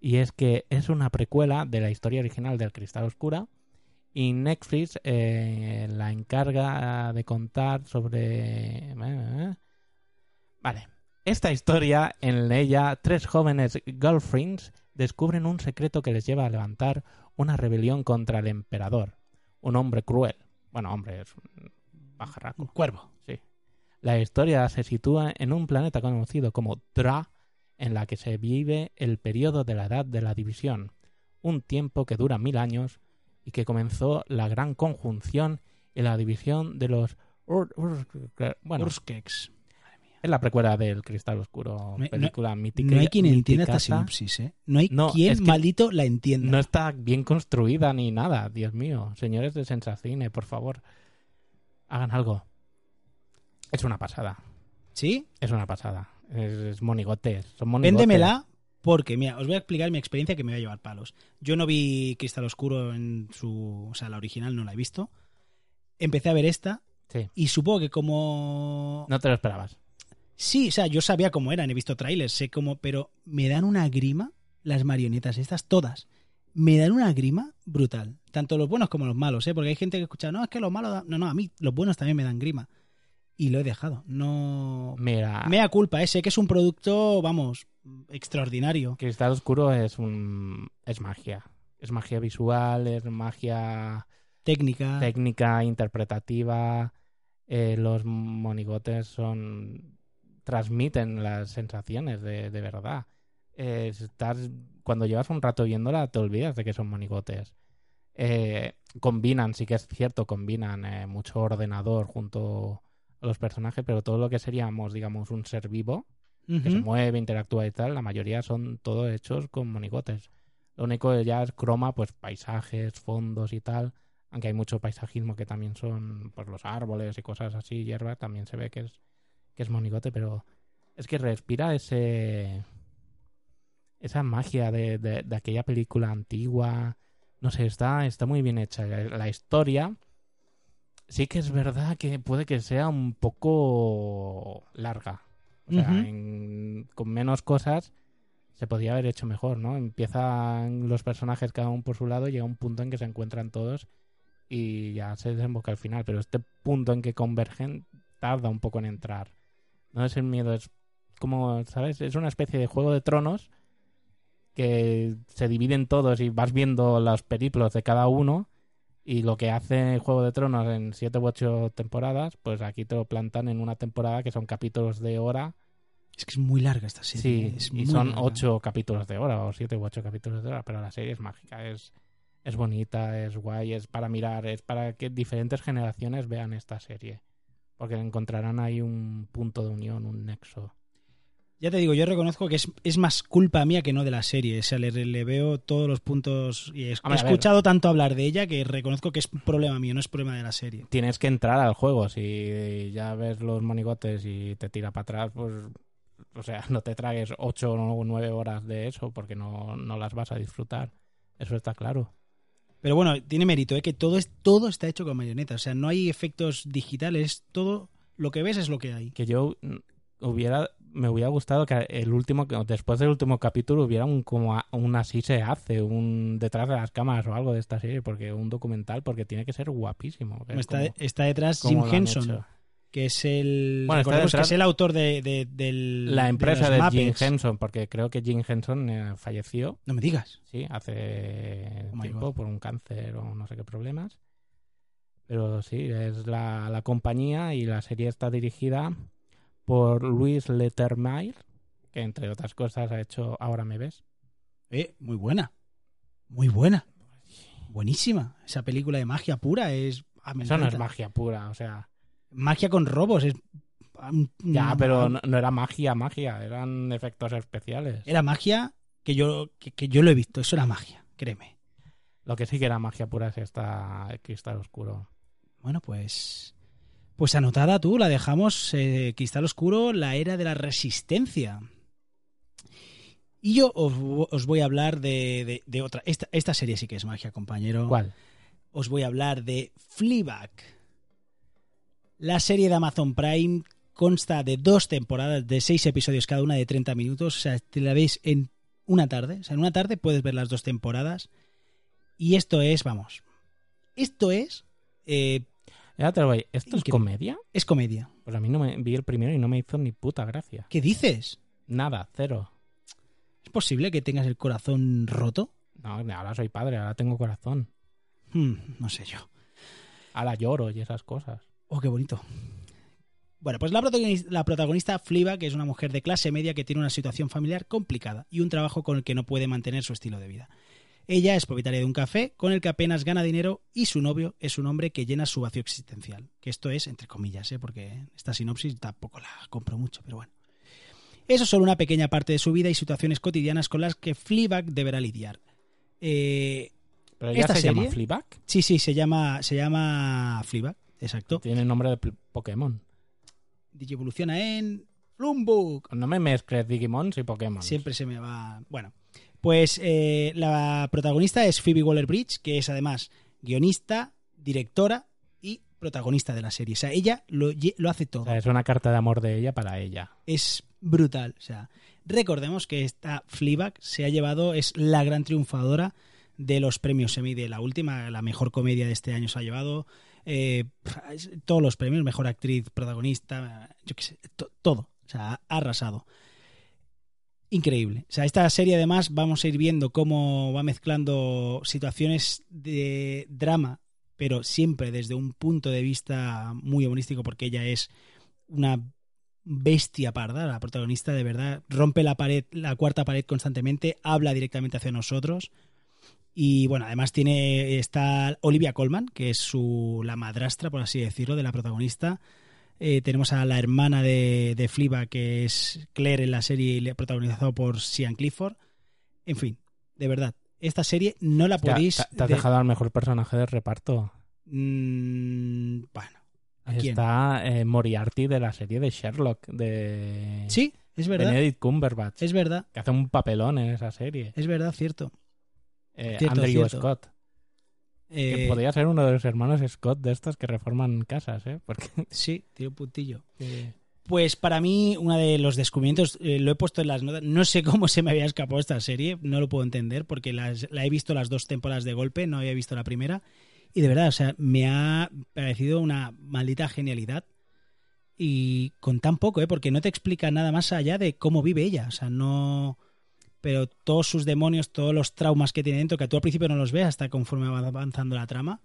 Y es que es una precuela de la historia original del Cristal Oscura. Y Netflix eh, la encarga de contar sobre... eh, Vale. Esta historia, en ella, tres jóvenes girlfriends descubren un secreto que les lleva a levantar una rebelión contra el emperador. Un hombre cruel. Bueno, hombre, es un Un cuervo. La historia se sitúa en un planeta conocido como Dra, en la que se vive el periodo de la Edad de la División, un tiempo que dura mil años y que comenzó la gran conjunción y la división de los... Ur- Ur- bueno, Urskex. es la precuela del Cristal Oscuro, No- película mítica. No hay quien entienda esta sinopsis, ¿eh? No hay No, quien es que maldito la entienda. No está bien construida ni nada, Dios mío. Señores de Sensacine, por favor, hagan algo. Es una pasada. ¿Sí? Es una pasada. Es, es monigotes. Son monigotes. Véndemela porque, mira, os voy a explicar mi experiencia que me va a llevar palos. Yo no vi Cristal Oscuro en su... O sea, la original no la he visto. Empecé a ver esta Sí. y supongo que como... No te lo esperabas. Sí, o sea, yo sabía cómo eran, he visto trailers, sé cómo... Pero me dan una grima las marionetas estas, todas. Me dan una grima brutal. Tanto los buenos como los malos, ¿eh? Porque hay gente que escucha, no, es que los malos... dan-". No, no, a mí los buenos también me dan grima. Y lo he dejado. No... Mira, Mea culpa, ¿eh? sé que es un producto, vamos, extraordinario. Cristal Oscuro es un es magia. es magia visual, es magia Técnica. técnica, interpretativa. eh, los monigotes son transmiten las sensaciones de, de verdad. Eh, estás, cuando llevas un rato viéndola, te olvidas de que son monigotes. Eh, combinan, sí que es cierto, combinan eh, mucho ordenador junto los personajes, pero todo lo que seríamos, digamos, un ser vivo, que se mueve, interactúa y tal, la mayoría son todo hechos con monigotes. Lo único ya es croma, pues paisajes, fondos y tal. Aunque hay mucho paisajismo que también son pues los árboles y cosas así, hierba, también se ve que es, que es monigote, pero es que respira ese esa magia de, de- de aquella película antigua. No sé, está, está muy bien hecha. La historia sí que es verdad que puede que sea un poco larga. O sea, en- con menos cosas se podría haber hecho mejor, ¿no? Empiezan los personajes cada uno por su lado, llega un punto en que se encuentran todos y ya se desemboca al final. Pero este punto en que convergen tarda un poco en entrar. No es el miedo, es como, ¿sabes? Es una especie de juego de tronos que se dividen todos y vas viendo los periplos de cada uno y lo que hace Juego de Tronos en siete u ocho temporadas, pues aquí te lo plantan en una temporada que son capítulos de hora. Es que es muy larga esta serie. Sí, es y son larga. ocho capítulos de hora o siete u ocho capítulos de hora, pero la serie es mágica, es, es bonita, es guay, es para mirar, es para que diferentes generaciones vean esta serie. Porque encontrarán ahí un punto de unión, un nexo. Ya te digo, yo reconozco que es, es más culpa mía que no de la serie. O sea, le, le veo todos los puntos y he, he escuchado tanto hablar de ella que reconozco que es un problema mío, no es problema de la serie. tienes que entrar al juego. Si ya ves los monigotes y te tira para atrás, pues. O sea, no te tragues ocho o nueve horas de eso porque no, no las vas a disfrutar. Eso está claro. Pero bueno, tiene mérito, ¿eh? que todo, es, todo está hecho con marioneta. O sea, no hay efectos digitales, todo lo que ves es lo que hay. Que yo hubiera. Me hubiera gustado que el último, que después del último capítulo hubiera un como a- un así se hace, un detrás de las cámaras o algo de esta serie, porque un documental, porque tiene que ser guapísimo. ver Está, cómo- está detrás Jim Henson, que es el Bueno, está que es el autor de, de- del La empresa de, Jim. Henson, porque creo que Jim Henson eh, falleció No me digas. Sí, hace Oh tiempo por un cáncer o no sé qué problemas. Pero sí, es la, la compañía y la serie está dirigida por Luis Lettermire, que entre otras cosas ha hecho Ahora me ves. Eh, muy buena. Muy buena. Buenísima. Esa película de magia pura es ah, Eso no es magia pura, o sea. magia con robos, es Ya, Mm, pero ah, no, no era magia, magia, eran efectos especiales. era magia que yo que, que yo lo he visto, eso era magia, créeme. Lo que sí que era magia pura es esta el Cristal Oscuro. Bueno, pues. Pues anotada tú, la dejamos. eh, Cristal Oscuro, la era de la resistencia. Y yo os, os voy a hablar de, de- de otra. Esta, esta serie sí que es magia, compañero. ¿Cuál? Os voy a hablar de Fleabag. La serie de Amazon Prime consta de dos temporadas de seis episodios, cada una de 30 minutos. O sea, te la veis en una tarde. O sea, en una tarde puedes ver las dos temporadas. Y esto es, vamos. Esto es. eh, Ya te lo voy. ¿Esto es comedia? es comedia. Pues a mí no me vi el primero y no me hizo ni puta gracia. ¿Qué dices? Nada, cero. ¿Es posible que tengas el corazón roto? No, ahora soy padre, ahora tengo corazón. Hmm, no sé yo. Ahora lloro y esas cosas. Oh, qué bonito. Bueno, pues la protagonista, la protagonista Fliba, que es una mujer de clase media que tiene una situación familiar complicada y un trabajo con el que no puede mantener su estilo de vida. Ella es propietaria de un café con el que apenas gana dinero y su novio es un hombre que llena su vacío existencial. Que esto es, entre comillas, ¿eh? porque esta sinopsis tampoco la compro mucho, pero bueno. Eso es solo una pequeña parte de su vida y situaciones cotidianas con las que Fleabag deberá lidiar. Eh, Pero ya ¿Esta se serie? llama Fleabag. sí, sí, se llama, se llama Fleabag, exacto. Tiene nombre de Pokémon. Digievoluciona en Flumbug. No me mezcles Digimons y Pokémon. Siempre se me va. Bueno, pues eh, la protagonista es Phoebe Waller Bridge, que es además guionista, directora y protagonista de la serie. O sea, ella lo, hace todo. O sea, es una carta de amor de ella para ella. Es brutal. O sea, recordemos que esta Fleabag se ha llevado, es la gran triunfadora de los premios Emmy de la última, la mejor comedia de este año se ha llevado. eh, todos los premios, mejor actriz, protagonista, yo qué sé, to- todo. O sea, ha arrasado. Increíble. O sea, esta serie además vamos a ir viendo cómo va mezclando situaciones de drama, pero siempre desde un punto de vista muy humorístico, porque ella es una bestia parda, la protagonista de verdad, rompe la pared, la cuarta pared constantemente, habla directamente hacia nosotros. Y bueno, además tiene está Olivia Colman, que es su la madrastra, por así decirlo, de la protagonista. Eh, tenemos a la hermana de, de Fleabag, que es Claire en la serie protagonizado por Sian Clifford. En fin, de verdad, esta serie no la podéis... te, te has de- dejado al mejor personaje de reparto. Mm, bueno, ¿a quién? Está eh, Moriarty de la serie de Sherlock, de Sí, es verdad. Benedict Cumberbatch, Es verdad, que hace un papelón en esa serie. es verdad, cierto. Eh, Cierto, Andrew cierto. Scott, que Eh, podría ser uno de los hermanos Scott de estos que reforman casas, ¿eh? Porque Sí, tiene un puntillo. eh, Pues para mí, uno de los descubrimientos, eh, lo he puesto en las notas, no sé cómo se me había escapado esta serie, no lo puedo entender, porque las- la he visto las dos temporadas de golpe, no había visto la primera, y de verdad, o sea, me ha parecido una maldita genialidad, y con tan poco, ¿eh? porque no te explica nada más allá de cómo vive ella, o sea, no... Pero todos sus demonios, todos los traumas que tiene dentro, que tú al principio no los ves hasta conforme va avanzando la trama,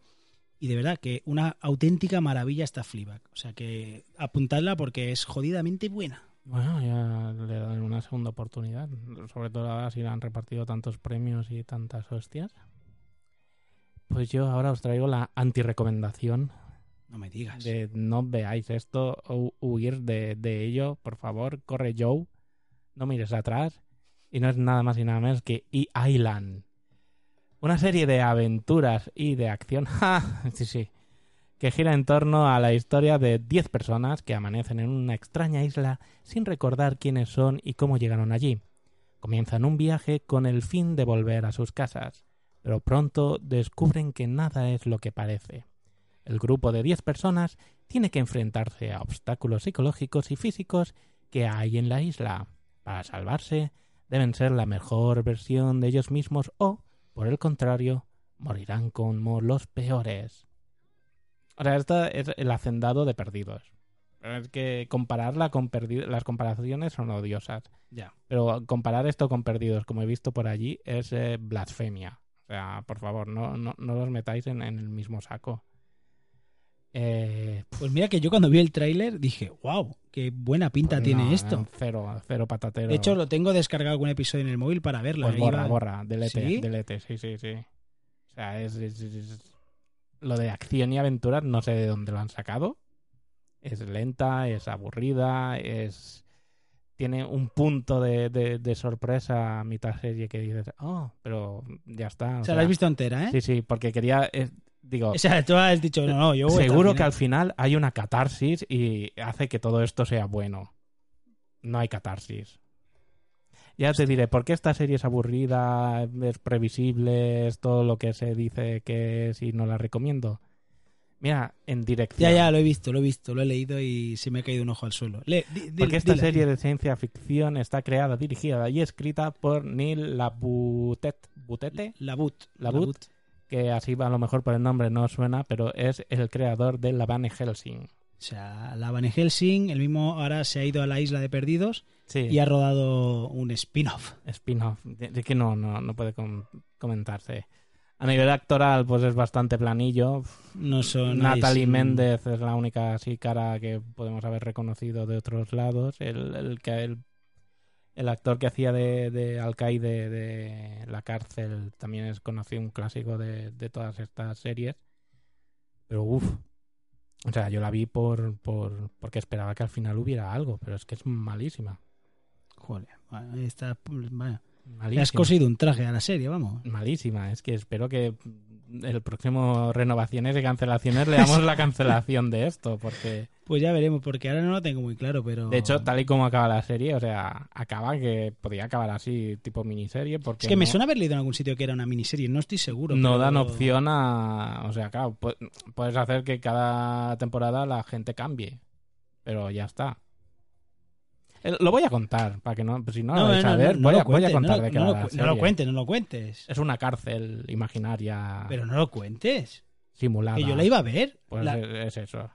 y de verdad que una auténtica maravilla esta Fleabag. O sea que apuntadla porque es jodidamente buena. bueno, ya le dan una segunda oportunidad. Sobre todo ahora si le han repartido tantos premios y tantas hostias. Pues yo ahora os traigo la antirecomendación No me digas. de no veáis esto o huir de, de ello, por favor, corre Joe, no mires atrás y no es nada más y nada menos que E-Island. Una serie de aventuras y de acción, ¡ja! sí, sí, que gira en torno a la historia de 10 personas que amanecen en una extraña isla sin recordar quiénes son y cómo llegaron allí. Comienzan un viaje con el fin de volver a sus casas, pero pronto descubren que nada es lo que parece. El grupo de 10 personas tiene que enfrentarse a obstáculos psicológicos y físicos que hay en la isla. Para salvarse, deben ser la mejor versión de ellos mismos o, por el contrario, morirán como los peores. O sea, esto es el hacendado de perdidos. Es que compararla con perdidos, las comparaciones son odiosas. Ya. Pero comparar esto con perdidos, como he visto por allí, es eh, blasfemia. O sea, por favor, no, no, no los metáis en, en el mismo saco. Eh, Pues mira que yo cuando vi el tráiler dije, wow, qué buena pinta pues tiene no, esto. Cero, cero patatero. De hecho, lo tengo descargado algún episodio en el móvil para verla. Pues borra, Iba- borra, delete, ¿Sí? delete, sí, sí, sí. O sea, es, es- es- Lo de acción y aventura no sé de dónde lo han sacado. Es lenta, es aburrida, es... Tiene un punto de, de- de sorpresa a mitad serie que dices, oh, pero ya está. O sea, la has visto entera, ¿eh? Sí, sí, porque quería... digo, O sea, tú has dicho, no, no, yo voy hasta el seguro que al final hay una catarsis y hace que todo esto sea bueno. No hay catarsis. Ya te diré, ¿por qué esta serie es aburrida, es previsible, es todo lo que se dice que es y no la recomiendo? Mira, en dirección. Ya, ya, lo he visto, lo he visto, lo he leído y se me ha caído un ojo al suelo. Le- di- di- Porque esta dila, serie dila. de ciencia ficción está creada, dirigida y escrita por Neil Labutet, Butete, Labut. Labut. Que así a lo mejor por el nombre no suena, pero es el creador de La Van Helsing. O sea, la Van Helsing, el mismo ahora se ha ido a la isla de perdidos Sí. y ha rodado un spin-off. spin-off, de, que no, no, no puede com- comentarse. A nivel actoral, pues es bastante planillo. No son Natalie Méndez es la única así cara que podemos haber reconocido de otros lados. El, el, que- el, el actor que hacía de, de alcaide de la cárcel también es conocido, un clásico de, de todas estas series. Pero uff. O sea, yo la vi por, por porque esperaba que al final hubiera algo, pero es que es malísima. Joder, está, vaya. Le malísima. has cosido un traje a la serie, vamos. malísima. Es que espero que el próximo renovaciones y cancelaciones le damos la cancelación de esto, porque Pues ya veremos, porque ahora no lo tengo muy claro, pero... de hecho, tal y como acaba la serie, o sea, acaba que podría acabar así, tipo miniserie, porque Es que me suena haber leído en algún sitio que era una miniserie, no estoy seguro. no pero- dan opción a. O sea, claro, pu- puedes hacer que cada temporada la gente cambie, pero ya está. Eh, Lo voy a contar, para que no, pues si no, No, lo no, vais no, a ver, no voy, lo a, voy a cuentes, contar no, de qué no va lo no cuentes, no lo cuentes. Es una cárcel imaginaria Pero no lo cuentes. simulada. Que yo la iba a ver. Pues La- es, es eso.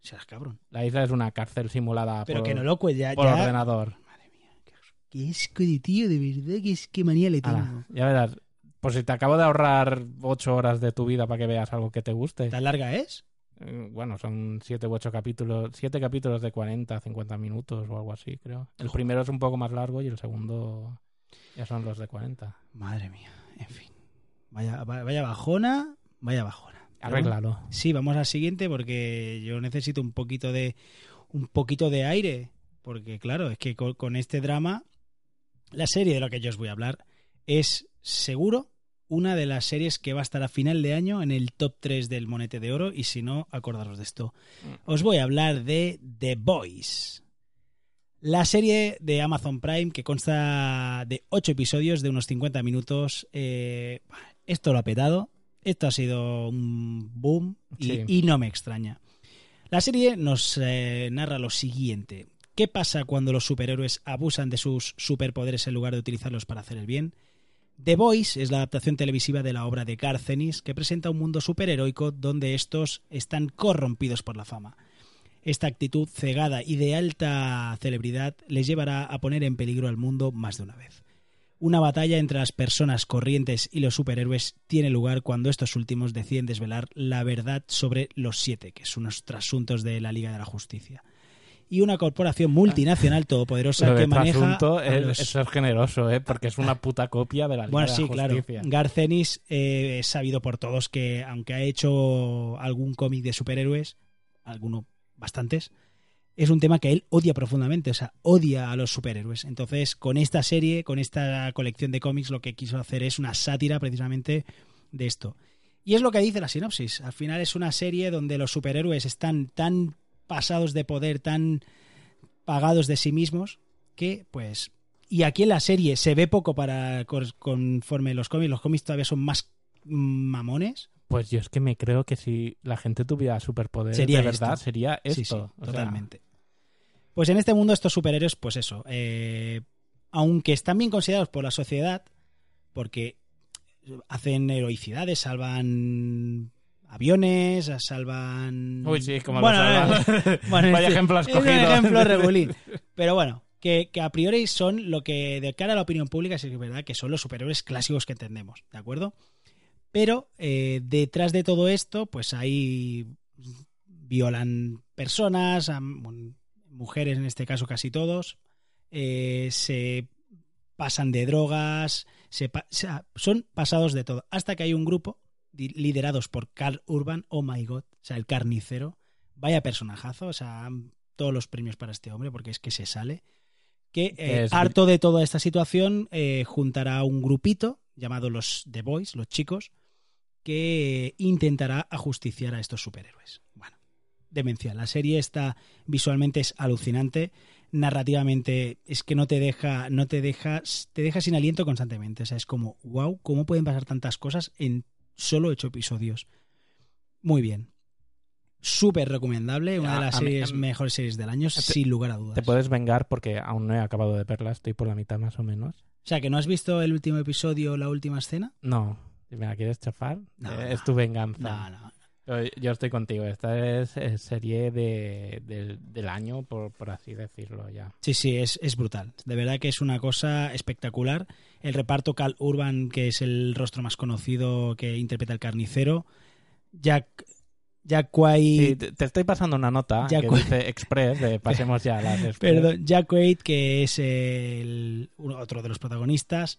Seas cabrón. La isla es una cárcel simulada Pero por, que no lo cuentes por ya- ordenador. Madre mía. qué- asco de tío, de verdad, que es que manía le tengo. Ya verás. Pues si te acabo de ahorrar ocho horas de tu vida para que veas algo que te guste. ¿Tan larga es? Eh, Bueno, son siete u ocho capítulos, siete capítulos de 40, 50 minutos o algo así, creo. El primero es un poco más largo y el segundo ya son los de 40. Madre mía, en fin. Vaya, va- vaya bajona, vaya bajona. Bueno, Arréglalo. Sí, vamos al siguiente porque yo necesito un poquito de un poquito de aire, porque claro, es que con, con este drama la serie de la que yo os voy a hablar es seguro una de las series que va a estar a final de año en el top 3 del Monete de Oro y si no, acordaros de esto. Os voy a hablar de The Boys. La serie de Amazon Prime que consta de 8 episodios de unos 50 minutos. eh, esto lo ha petado. Esto ha sido un boom y, Sí. y no me extraña. La serie nos eh, narra lo siguiente. ¿Qué pasa cuando los superhéroes abusan de sus superpoderes en lugar de utilizarlos para hacer el bien? The Voice es la adaptación televisiva de la obra de Garth Ennis que presenta un mundo superheroico donde estos están corrompidos por la fama. Esta actitud cegada y de alta celebridad les llevará a poner en peligro al mundo más de una vez. Una batalla entre las personas corrientes y los superhéroes tiene lugar cuando estos últimos deciden desvelar la verdad sobre los siete, que son unos trasuntos de la Liga de la Justicia. Y una corporación multinacional todopoderosa que maneja trasunto a es, los- eso es generoso, ¿eh? Porque es una puta copia de la Liga bueno, de la sí, claro. Justicia. Garcenis eh, es sabido por todos que, aunque ha hecho algún cómic de superhéroes, alguno, bastantes, es un tema que él odia profundamente, o sea, odia a los superhéroes. Entonces, con esta serie, con esta colección de cómics, lo que quiso hacer es una sátira precisamente de esto. Y es lo que dice la sinopsis. Al final es una serie donde los superhéroes están tan pasados de poder, tan pagados de sí mismos, que pues... Y aquí en la serie se ve poco para conforme los cómics. Los cómics todavía son más mamones. Pues yo es que me creo que si la gente tuviera superpoderes Sería de verdad, esto. sería esto. Sí, sí, O sea, totalmente. Pues en este mundo estos superhéroes, pues eso, eh, aunque están bien considerados por la sociedad, porque hacen heroicidades, salvan aviones, salvan... Uy, sí, como Bueno, lo salvan. bueno, Vaya ejemplo has es un ejemplo regulín. Pero bueno, que, que a priori son lo que de cara a la opinión pública sí que es verdad que son los superhéroes clásicos que entendemos, ¿de acuerdo? Pero eh, detrás de todo esto, pues ahí violan personas, a- bueno, mujeres en este caso casi todos, eh, se pasan de drogas, se pa- son pasados de todo, hasta que hay un grupo liderados por Carl Urban, oh my god, o sea, el carnicero, vaya personajazo, o sea, todos los premios para este hombre porque es que se sale, que eh, Es- harto de toda esta situación eh, juntará un grupito llamado los The Boys, los chicos, que intentará ajusticiar a estos superhéroes. Bueno, demencial. La serie está visualmente es alucinante, narrativamente es que no te deja, no te deja, te deja sin aliento constantemente. O sea, es como, wow, ¿cómo pueden pasar tantas cosas en solo ocho episodios? Muy bien. Súper recomendable, una de A- las a series mí- mejores series del año, Te- sin lugar a dudas. Te puedes vengar porque aún no he acabado de verla, estoy por la mitad más o menos. O sea, que no has visto el último episodio, la última escena. No, si me la quieres chafar, No, eh, es tu venganza. No, no. Yo, estoy contigo, esta es, eh, serie de, del- del año, por, por así decirlo ya. Sí, sí, es, es brutal. De verdad que es una cosa espectacular. El reparto Cal Urban, que es el rostro más conocido que interpreta el carnicero. Jack, Jack White. Sí, te, estoy pasando una nota que dice Express, de pasemos ya a las Express. Perdón, Jack White, que es el, otro de los protagonistas.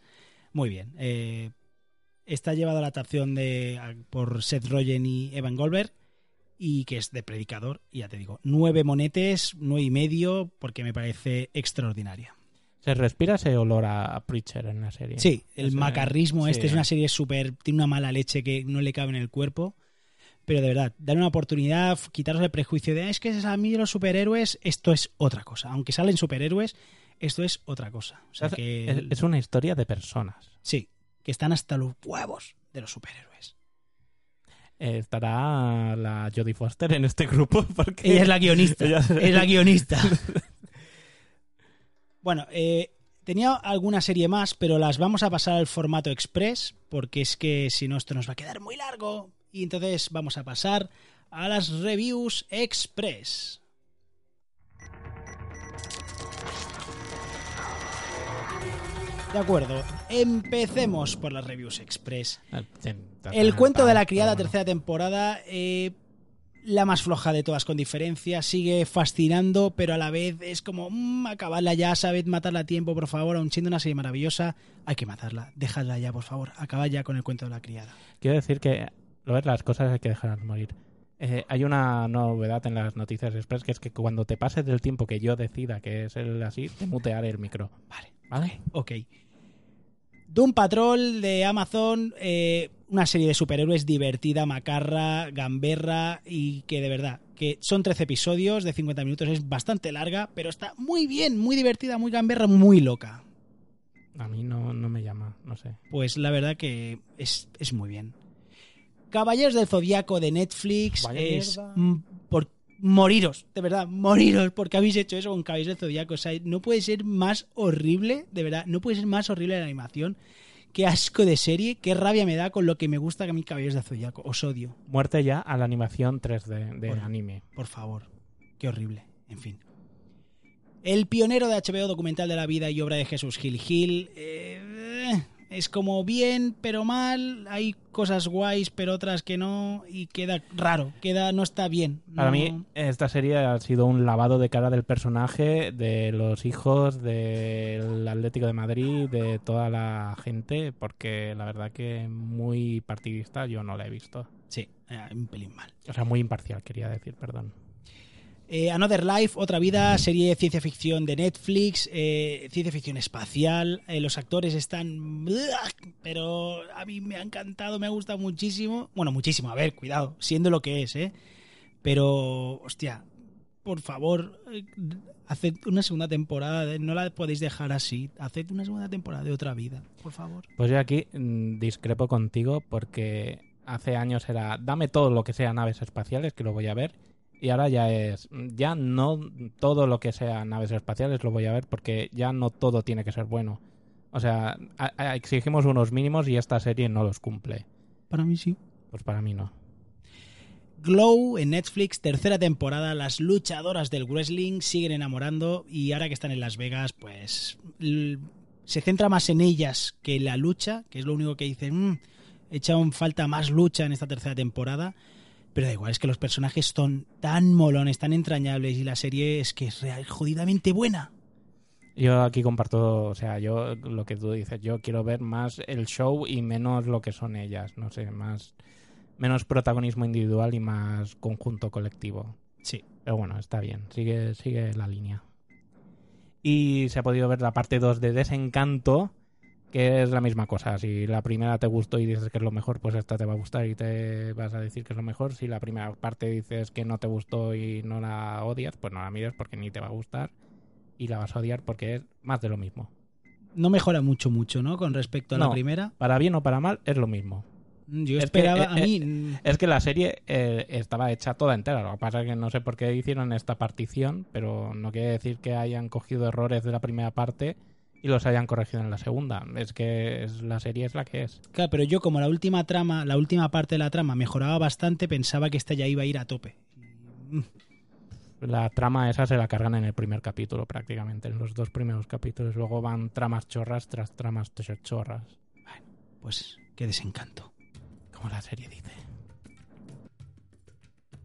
Muy bien. eh, está llevado a la adaptación de, por Seth Rogen y Evan Goldberg. Y que es de predicador. Y ya te digo, nueve monetes, nueve y medio, porque me parece extraordinaria. Se respira ese olor a, Preacher en la serie. Sí, el macarrismo este es una serie súper... Tiene una mala leche que no le cabe en el cuerpo. Pero de verdad, darle una oportunidad, quitaros el prejuicio de "Ah, es que a mí los superhéroes, esto es otra cosa. Aunque salen superhéroes, esto es otra cosa. O sea Es- que... es, es una historia de personas. Sí, que están hasta los huevos de los superhéroes. Eh, estará la Jodie Foster en este grupo porque Ella es la guionista. Ella- es la guionista. bueno, eh, tenía alguna serie más, pero las vamos a pasar al formato express, porque es que si no, esto nos va a quedar muy largo. Y entonces vamos a pasar a las reviews express. De acuerdo, empecemos por las reviews express. Ah, El cuento de la criada, tercera temporada, eh, la más floja de todas con diferencia, sigue fascinando, pero a la vez es como, mmm, acabarla ya, sabed matarla a tiempo, por favor, aun siendo una serie maravillosa, hay que matarla, dejadla ya, por favor, acabad ya con el cuento de la criada. Quiero decir que, lo ves, las cosas hay que dejarlas morir. Eh, hay una novedad en las noticias express que es que cuando te pases del tiempo que yo decida que es el así, te mutearé el micro. Vale, ¿Vale? ok. Doom Patrol de Amazon, eh, una serie de superhéroes divertida, macarra, gamberra y que de verdad, que son 13 episodios de 50 minutos, es bastante larga, pero está muy bien, muy divertida, muy gamberra, muy loca. A mí no, no me llama, no sé. Pues la verdad que es, es muy bien. Caballeros del Zodíaco de Netflix Vaya es por moriros, de verdad, moriros, porque habéis hecho eso con Caballeros del Zodíaco. O sea, no puede ser más horrible, de verdad, no puede ser más horrible la animación. Qué asco de serie, qué rabia me da con lo que me gusta que a mí Caballeros del Zodíaco. Os odio, Muerte ya a la animación 3D de Bueno. anime. por favor. Qué horrible, en fin. El pionero de HBO documental de la vida y obra de Jesús Gil Gil. eh, es como bien, pero mal. Hay cosas guays, pero otras que no. Y queda raro, queda, no está bien. Para mí, esta serie ha sido un lavado de cara del personaje, de los hijos, del Atlético de Madrid, de toda la gente, porque la verdad que muy partidista yo no la he visto. Sí, eh, un pelín mal. O sea, muy imparcial, quería decir, perdón. Eh, Another Life, otra vida, serie de ciencia ficción de Netflix, eh, ciencia ficción espacial. eh, los actores están. Pero a mí me ha encantado, me ha gustado muchísimo. Bueno, muchísimo, a ver, cuidado, siendo lo que es, ¿eh? Pero, hostia, por favor, haced una segunda temporada, no la podéis dejar así. Haced una segunda temporada de otra vida, por favor. Pues yo aquí mm, discrepo contigo porque hace años era dame todo lo que sea naves espaciales, que lo voy a ver. Y ahora ya es, ya no todo lo que sea naves espaciales lo voy a ver porque ya no todo tiene que ser bueno. O sea, a- a- exigimos unos mínimos y esta serie no los cumple. Para mí sí. Pues para mí no. Glow en Netflix, tercera temporada, las luchadoras del wrestling siguen enamorando y ahora que están en Las Vegas, pues se centra más en ellas que en la lucha, que es lo único que dicen, "Mm, he echado en falta más lucha en esta tercera temporada, pero da igual, es que los personajes son tan molones, tan entrañables y la serie es que es real- jodidamente buena. Yo aquí comparto, o sea, yo lo que tú dices, yo quiero ver más el show y menos lo que son ellas, no sé, más menos protagonismo individual y más conjunto colectivo. Sí. Pero bueno, está bien, sigue, sigue la línea. Y se ha podido ver la parte 2 de Desencanto, que es la misma cosa. Si la primera te gustó y dices que es lo mejor, pues esta te va a gustar y te vas a decir que es lo mejor. Si la primera parte dices que no te gustó y no la odias, pues no la mires porque ni te va a gustar y la vas a odiar porque es más de lo mismo. No mejora mucho, mucho, ¿no? Con respecto a la primera. Para bien o para mal, es lo mismo. Yo Es que, esperaba, eh, a mí... mm, Es que la serie eh, estaba hecha toda entera. Lo que pasa es que no sé por qué hicieron esta partición, pero no quiere decir que hayan cogido errores de la primera parte y los hayan corregido en la segunda. Es que es- la serie es la que es. Claro, pero yo como la última trama, la última parte de la trama mejoraba bastante, pensaba que esta ya iba a ir a tope. La trama esa se la cargan en el primer capítulo prácticamente, en los dos primeros capítulos. Luego van tramas chorras tras tramas chorras, Pues qué desencanto. como la serie dice.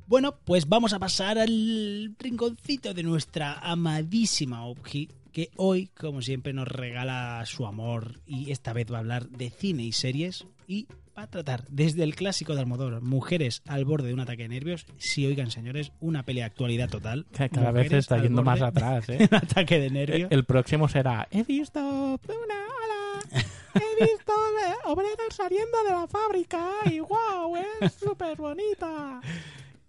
Bueno, pues vamos a pasar al rinconcito de nuestra amadísima Obji, que hoy, como siempre, nos regala su amor y esta vez va a hablar de cine y series y va a tratar desde el clásico de Almodóvar, Mujeres al borde de un ataque de nervios, si oigan señores, una pelea de actualidad total. Que cada vez está yendo más atrás, ¿eh? un ataque de nervios. El próximo será He visto una ola, he visto obreros saliendo de la fábrica y wow, es súper bonita.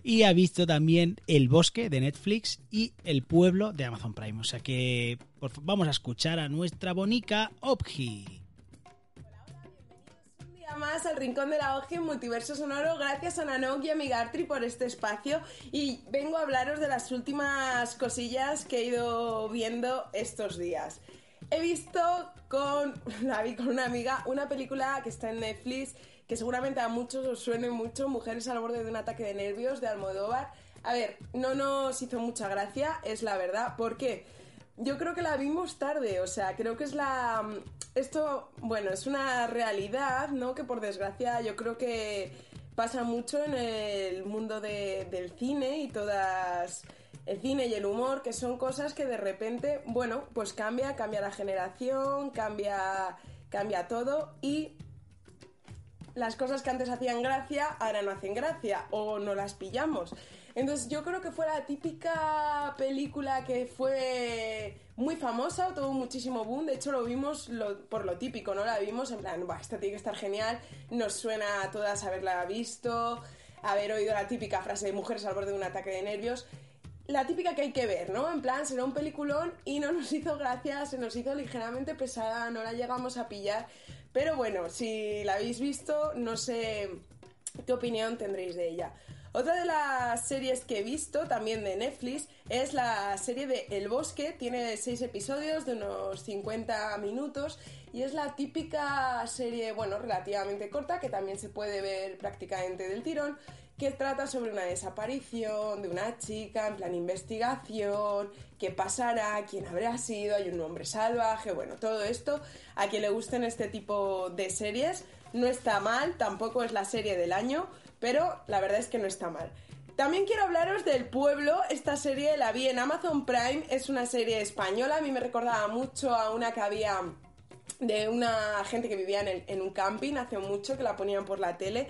Y ha visto también El Bosque de Netflix y El Pueblo de Amazon Prime. O sea que vamos a escuchar a nuestra bonica Obji. Más al Rincón de la Oji en Multiverso Sonoro. Gracias a Nanok y a Migartri por este espacio. Y vengo a hablaros de las últimas cosillas que he ido viendo estos días. He visto con, la vi con una amiga una película que está en Netflix que seguramente a muchos os suene mucho, Mujeres al borde de un ataque de nervios de Almodóvar. A ver, no nos hizo mucha gracia, es la verdad. ¿Por qué? yo creo que la vimos tarde, o sea, creo que es la... Esto, bueno, es una realidad, ¿no? Que por desgracia yo creo que pasa mucho en el mundo de- del cine y todas... El cine y el humor, que son cosas que de repente, bueno, pues cambia, cambia la generación, cambia, cambia todo y las cosas que antes hacían gracia ahora no hacen gracia o no las pillamos. Entonces yo creo que fue la típica película que fue muy famosa, tuvo muchísimo boom, de hecho lo vimos por lo típico, ¿no? La vimos en plan, "Buah, esta tiene que estar genial, nos suena a todas haberla visto, haber oído la típica frase de mujeres al borde de un ataque de nervios. La típica que hay que ver, ¿no? En plan, será un peliculón y no nos hizo gracia, se nos hizo ligeramente pesada, no la llegamos a pillar. Pero bueno, si la habéis visto, no sé qué opinión tendréis de ella. Otra de las series que he visto, también de Netflix, es la serie de El Bosque. Tiene seis episodios de unos 50 minutos y es la típica serie, bueno, relativamente corta, que también se puede ver prácticamente del tirón, que trata sobre una desaparición de una chica, en plan investigación, qué pasará, quién habrá sido, hay un hombre salvaje, bueno, todo esto. A quien le gusten este tipo de series, no está mal, tampoco es la serie del año, pero la verdad es que no está mal. También quiero hablaros del pueblo. Esta serie la vi en Amazon Prime. Es una serie española. A mí me recordaba mucho a una que había de una gente que vivía en, en un camping hace mucho, que la ponían por la tele.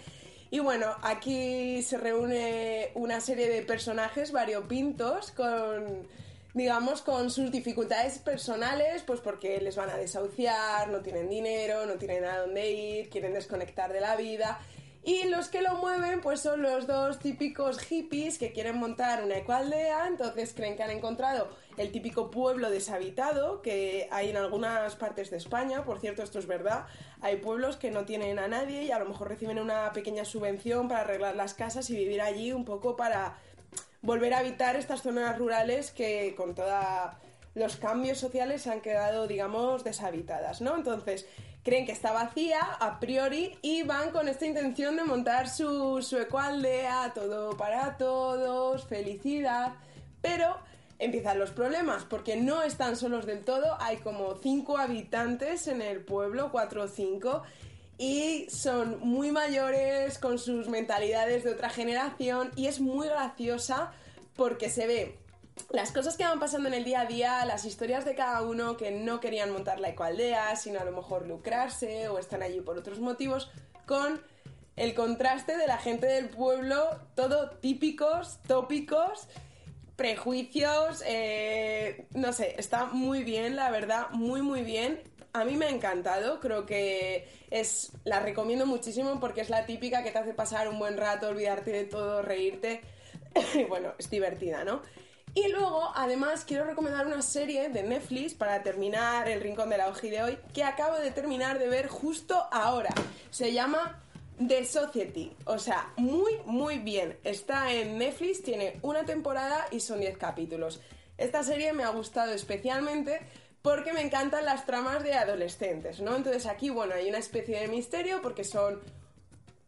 Y bueno, aquí se reúne una serie de personajes variopintos con, digamos, con sus dificultades personales, pues porque les van a desahuciar, no tienen dinero, no tienen a dónde ir, quieren desconectar de la vida. Y los que lo mueven, pues son los dos típicos hippies que quieren montar una ecualdea, entonces creen que han encontrado el típico pueblo deshabitado que hay en algunas partes de España, por cierto, esto es verdad, hay pueblos que no tienen a nadie y a lo mejor reciben una pequeña subvención para arreglar las casas y vivir allí un poco para volver a habitar estas zonas rurales que con todos los cambios sociales han quedado, digamos, deshabitadas, ¿no? Entonces, creen que está vacía a priori y van con esta intención de montar su, su ecoaldea, todo para todos, felicidad, pero empiezan los problemas porque no están solos del todo, hay como cinco habitantes en el pueblo, cuatro o cinco, y son muy mayores con sus mentalidades de otra generación y es muy graciosa porque se ve las cosas que van pasando en el día a día, las historias de cada uno que no querían montar la ecoaldea, sino a lo mejor lucrarse o están allí por otros motivos, con el contraste de la gente del pueblo, todo típicos, tópicos, prejuicios, eh, no sé, está muy bien, la verdad, muy muy bien. A mí me ha encantado, creo que es la recomiendo muchísimo porque es la típica que te hace pasar un buen rato, olvidarte de todo, reírte. Bueno, es divertida, ¿no? Y luego, además, quiero recomendar una serie de Netflix para terminar el rincón de la hoja de hoy que acabo de terminar de ver justo ahora. Se llama The Society. O sea, muy, muy bien. Está en Netflix, tiene una temporada y son 10 capítulos. Esta serie me ha gustado especialmente porque me encantan las tramas de adolescentes, ¿no? Entonces aquí, bueno, hay una especie de misterio porque son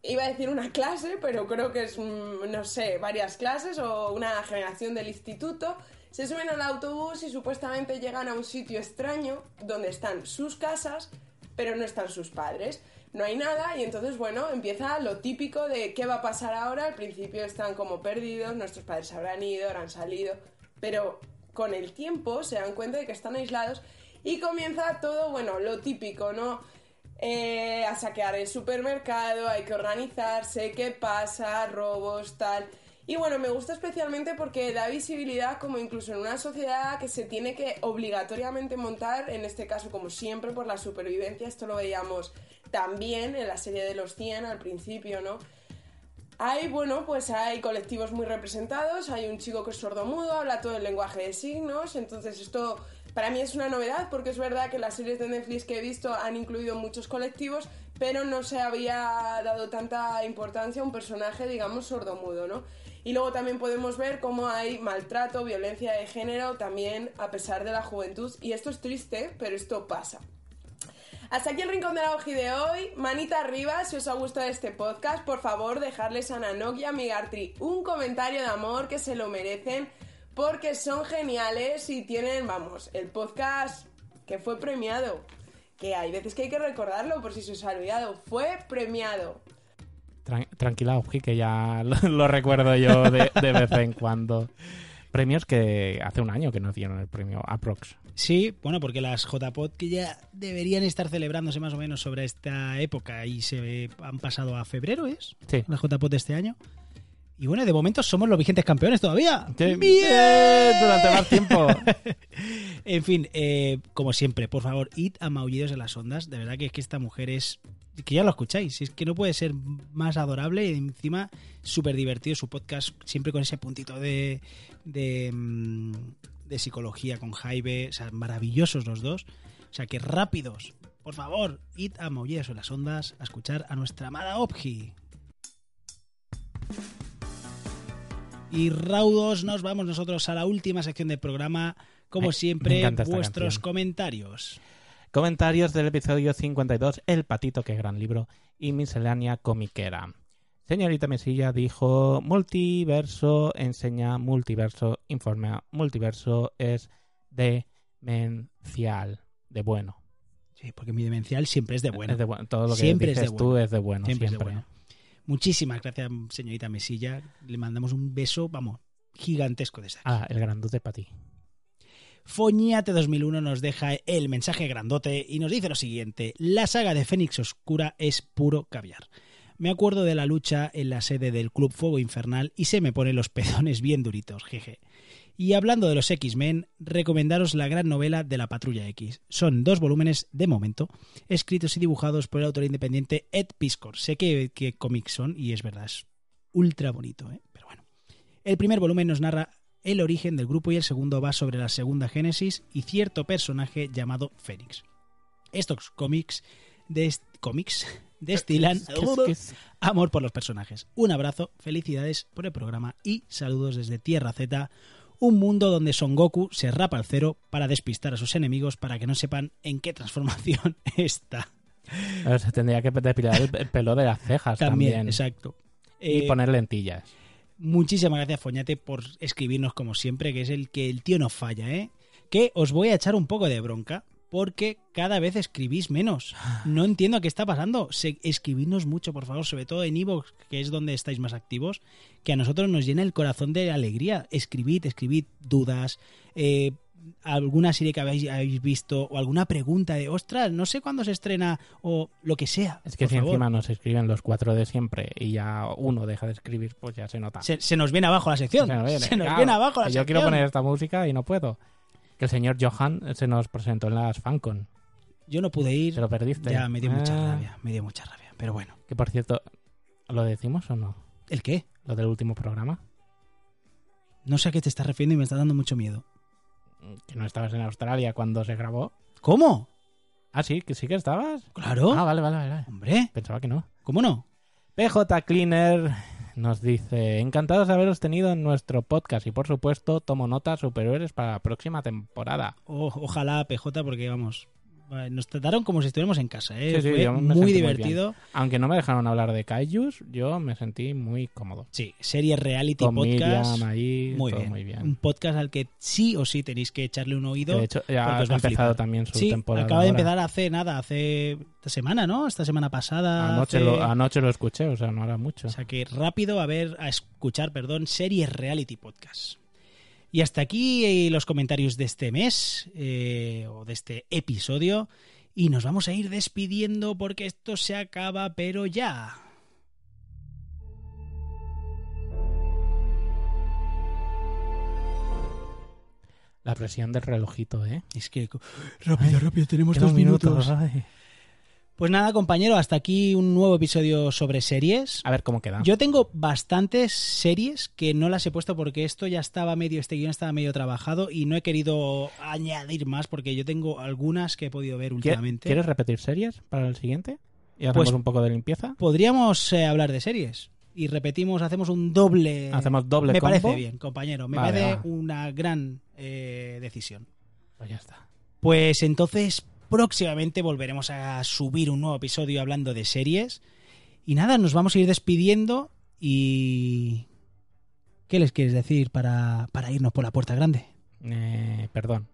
iba a decir una clase, pero creo que es, no sé, varias clases o una generación del instituto. Se suben al autobús y supuestamente llegan a un sitio extraño donde están sus casas, pero no están sus padres. No hay nada y entonces, bueno, empieza lo típico de qué va a pasar ahora. Al principio están como perdidos, nuestros padres habrán ido, habrán salido, pero con el tiempo se dan cuenta de que están aislados y comienza todo, bueno, lo típico, ¿no? Eh, a saquear el supermercado, hay que organizarse, qué pasa, robos, tal. Y bueno, me gusta especialmente porque da visibilidad como incluso en una sociedad que se tiene que obligatoriamente montar, en este caso como siempre por la supervivencia, esto lo veíamos también en la serie de los 100 al principio, ¿no? Hay, bueno, pues hay colectivos muy representados, hay un chico que es sordomudo, habla todo el lenguaje de signos, entonces esto para mí es una novedad porque es verdad que las series de Netflix que he visto han incluido muchos colectivos, pero no se había dado tanta importancia a un personaje, digamos, sordomudo, ¿no? Y luego también podemos ver cómo hay maltrato, violencia de género también a pesar de la juventud, y esto es triste, pero esto pasa. Hasta aquí el rincón de la hoji de hoy. Manita arriba si os ha gustado este podcast. Por favor, dejarles a Nanok y a Migartri un comentario de amor que se lo merecen. Porque son geniales y tienen, vamos, el podcast que fue premiado. Que hay veces que hay que recordarlo por si se os ha olvidado. Fue premiado. Tran- tranquila, Uji, que ya lo, lo recuerdo yo de, de vez en cuando. Premios que hace un año que nos dieron el premio Aprox. Sí, bueno, porque las JPod que ya deberían estar celebrándose más o menos sobre esta época y se han pasado a febrero, ¿es? Sí. Las JPod de este año. Y bueno, de momento somos los vigentes campeones todavía. ¡Qué ¡Bien! bien! Durante más tiempo. En fin, eh, como siempre, por favor, id a Maullidos en las Ondas. De verdad que es que esta mujer es. que ya lo escucháis. Es que no puede ser más adorable y encima súper divertido su podcast, siempre con ese puntito de. de, mm, de psicología con Jaime. O sea, maravillosos los dos. O sea, que rápidos. Por favor, id a Maullidos en las Ondas a escuchar a nuestra amada Opji. Y raudos, nos vamos nosotros a la última sección del programa. Como Me- siempre, vuestros canción. comentarios. Comentarios del episodio 52, El Patito, qué gran libro, y miscelánea comiquera. Señorita Mesilla dijo, multiverso enseña multiverso, informa multiverso es demencial, de bueno. Sí, porque mi demencial siempre es de bueno. Es de bueno. Todo lo que Siempre es dices tú es de bueno, siempre siempre. es de bueno. Muchísimas gracias, señorita Mesilla. Le mandamos un beso, vamos, gigantesco de aquí. Ah, el grandote para ti. Foñate 2001 nos deja el mensaje grandote y nos dice lo siguiente: La saga de Fénix Oscura es puro caviar. Me acuerdo de la lucha en la sede del Club Fuego Infernal y se me ponen los pezones bien duritos, jeje. Y hablando de los X-Men, recomendaros la gran novela de la Patrulla X. Son dos volúmenes, de momento, escritos y dibujados por el autor independiente Ed Piscor. Sé que, que cómics son, y es verdad, es ultra bonito, ¿eh? pero bueno. El primer volumen nos narra el origen del grupo y el segundo va sobre la segunda génesis y cierto personaje llamado Fénix. Estos cómics, des- cómics destilan amor por los personajes. Un abrazo, felicidades por el programa y saludos desde Tierra Z, un mundo donde Son Goku se rapa al cero para despistar a sus enemigos para que no sepan en qué transformación está. Pero se tendría que depilar el el pelo de las cejas También, también. exacto. Y Eh, poner lentillas. Muchísimas gracias, Foñate, por escribirnos como siempre, que es el que el tío no falla, ¿eh? Que os voy a echar un poco de bronca, porque cada vez escribís menos. No entiendo qué está pasando. Se, escribidnos mucho, por favor, sobre todo en Evox, que es donde estáis más activos, que a nosotros nos llena el corazón de alegría. Escribid, escribid dudas, eh, alguna serie que habéis, habéis visto, o alguna pregunta de, ostras, no sé cuándo se estrena, o lo que sea. Es que si favor. encima nos escriben los cuatro de siempre y ya uno deja de escribir, pues ya se nota. Se, se nos viene abajo la sección. Se nos viene, Se nos claro. viene abajo la sección. Yo quiero poner esta música y no puedo. Que el señor Johan se nos presentó en las FanCon. Yo no pude ir. Te lo perdiste. Ya, me dio mucha Ah, rabia, me dio mucha rabia. Pero bueno, Que por cierto, ¿lo decimos o no? ¿el qué? Lo del último programa. No sé a qué te estás refiriendo y me está dando mucho miedo. Que no estabas en Australia cuando se grabó. ¿Cómo? Ah, sí, que sí que estabas. Claro. Ah, vale, vale, vale. Hombre, Pensaba que no. ¿cómo no? PJ Cleaner nos dice, encantados de haberos tenido en nuestro podcast y por supuesto tomo nota superhéroes para la próxima temporada. Ojalá PJ, porque vamos, nos trataron como si estuviéramos en casa, ¿eh? Sí, sí, Fue yo me muy divertido. Aunque no me dejaron hablar de Kaijus, yo me sentí muy cómodo. sí, serie reality Con podcast. Miriam ahí, muy, todo bien. muy bien. Un podcast al que sí o sí tenéis que echarle un oído. de hecho ya ha empezado también su sí, temporada. acaba de empezar hace nada, hace esta semana, ¿no? Esta semana pasada. Anoche, hace- lo, anoche lo escuché, o sea, no era mucho. O sea que rápido a ver, a escuchar, perdón, series reality podcast. Y hasta aquí eh, los comentarios de este mes, eh, o de este episodio. Y nos vamos a ir despidiendo porque esto se acaba, pero ya. La presión del relojito, ¿eh? Es que rápido, rápido, tenemos dos minutos. Pues nada, compañero, hasta aquí un nuevo episodio sobre series. A ver cómo queda. Yo tengo bastantes series que no las he puesto porque esto ya estaba medio, este guion estaba medio trabajado y no he querido añadir más porque yo tengo algunas que he podido ver ¿Qui- últimamente. ¿Quieres repetir series para el siguiente? Y hacemos Pues- un poco de limpieza. Podríamos eh, hablar de series y repetimos, hacemos un doble. Hacemos doble Me combo. parece bien, compañero. Me Vale, parece va. una gran eh, decisión. Pues ya está. Pues entonces próximamente volveremos a subir un nuevo episodio hablando de series. Y nada, nos vamos a ir despidiendo y... ¿Qué les quieres decir para, para irnos por la puerta grande? Eh, perdón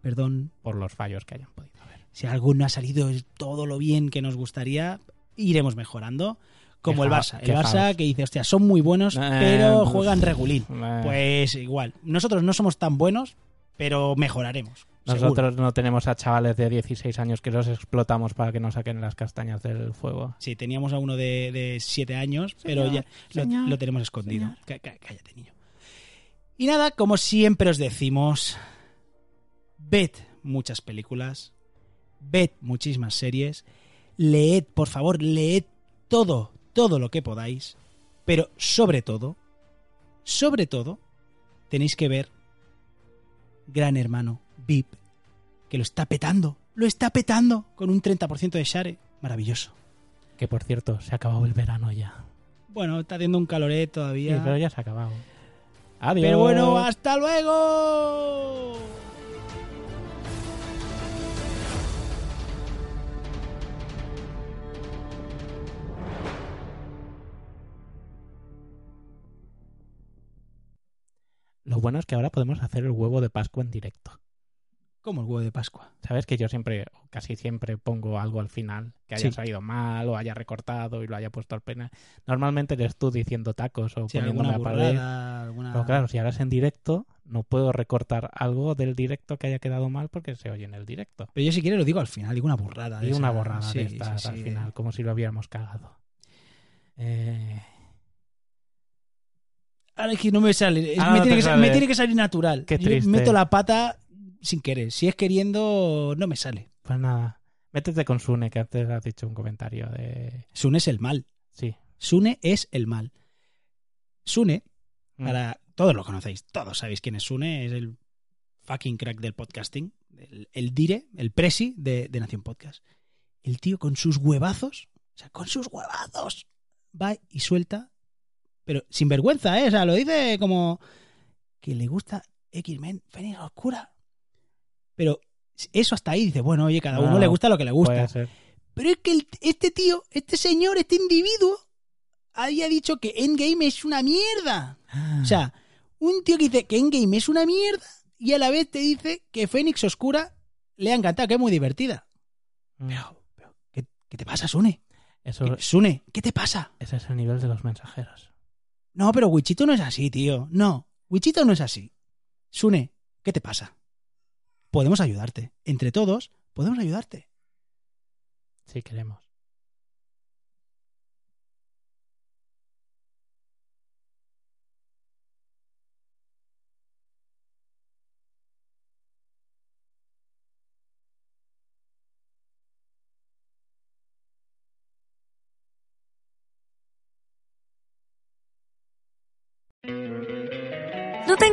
Perdón por los fallos que hayan podido haber. si alguno ha salido todo lo bien que nos gustaría, iremos mejorando. Como el Barça. El Barça que dice, hostia, son muy buenos, Eh, pero pues- juegan regulín. Eh, Pues igual. Nosotros no somos tan buenos, pero mejoraremos. seguro. Nosotros no tenemos a chavales de 16 años que los explotamos para que nos saquen las castañas del fuego. Sí, teníamos a uno de, de siete años, pero ya lo, señor, lo tenemos escondido. Cá- cá- Cállate, niño. Y nada, como siempre os decimos, ved muchas películas, ved muchísimas series, leed, por favor, leed todo, todo lo que podáis, pero sobre todo, sobre todo, tenéis que ver Gran Hermano VIP, que lo está petando, lo está petando con un 30% de share, maravilloso. Que por cierto, se ha acabado el verano ya. Bueno, está haciendo un caloret Sí, todavía. pero ya se ha acabado. Adiós. Pero bueno, hasta luego. Lo bueno es que ahora podemos hacer el huevo de Pascua en directo. Como el huevo de Pascua. Sabes que yo siempre, casi siempre, pongo algo al final que haya Sí. salido mal o haya recortado y lo haya puesto al pena. Normalmente eres tú diciendo tacos o Sí, a pared. alguna... Pero claro, si ahora es en directo, no puedo recortar algo del directo que haya quedado mal porque se oye en el directo. Pero yo si quieres lo digo al final, digo una burrada. de Y una esa. borrada Sí, de estas al final, como si lo hubiéramos cagado. Eh, Ahora es que no me sale. Ah, me, no tiene te que, sa- sale. me tiene que salir natural. Qué Yo triste. meto la pata sin querer. Si es queriendo, no me sale. pues nada, métete con Sune, que antes has dicho un comentario de... Sune es el mal. Sí. Sune es el mal. Sune, Mm. para todos lo conocéis, todos sabéis quién es Sune, es el fucking crack del podcasting, el, el dire, el presi de, de Nación Podcast. El tío con sus huevazos, o sea, con sus huevazos, va y suelta, pero sin vergüenza, ¿eh? O sea, lo dice como que le gusta X-Men, Fénix Oscura. Pero eso hasta ahí dice, bueno, oye, cada uno No, le gusta lo que le gusta. Pero es que el- este tío, este señor, este individuo, había dicho que Endgame es una mierda. O sea, un tío que dice que Endgame es una mierda y a la vez te dice que Fénix Oscura le ha encantado, que es muy divertida. Mm. Pero, pero, ¿qué, qué te pasa, Sune? Eso, ¿Qué- Sune, ¿qué te pasa? ese es el nivel de los mensajeros. No, pero Wichito no es así, tío. No, Wichito no es así. Sune, ¿qué te pasa? Podemos ayudarte. Entre todos, podemos ayudarte. Sí, queremos.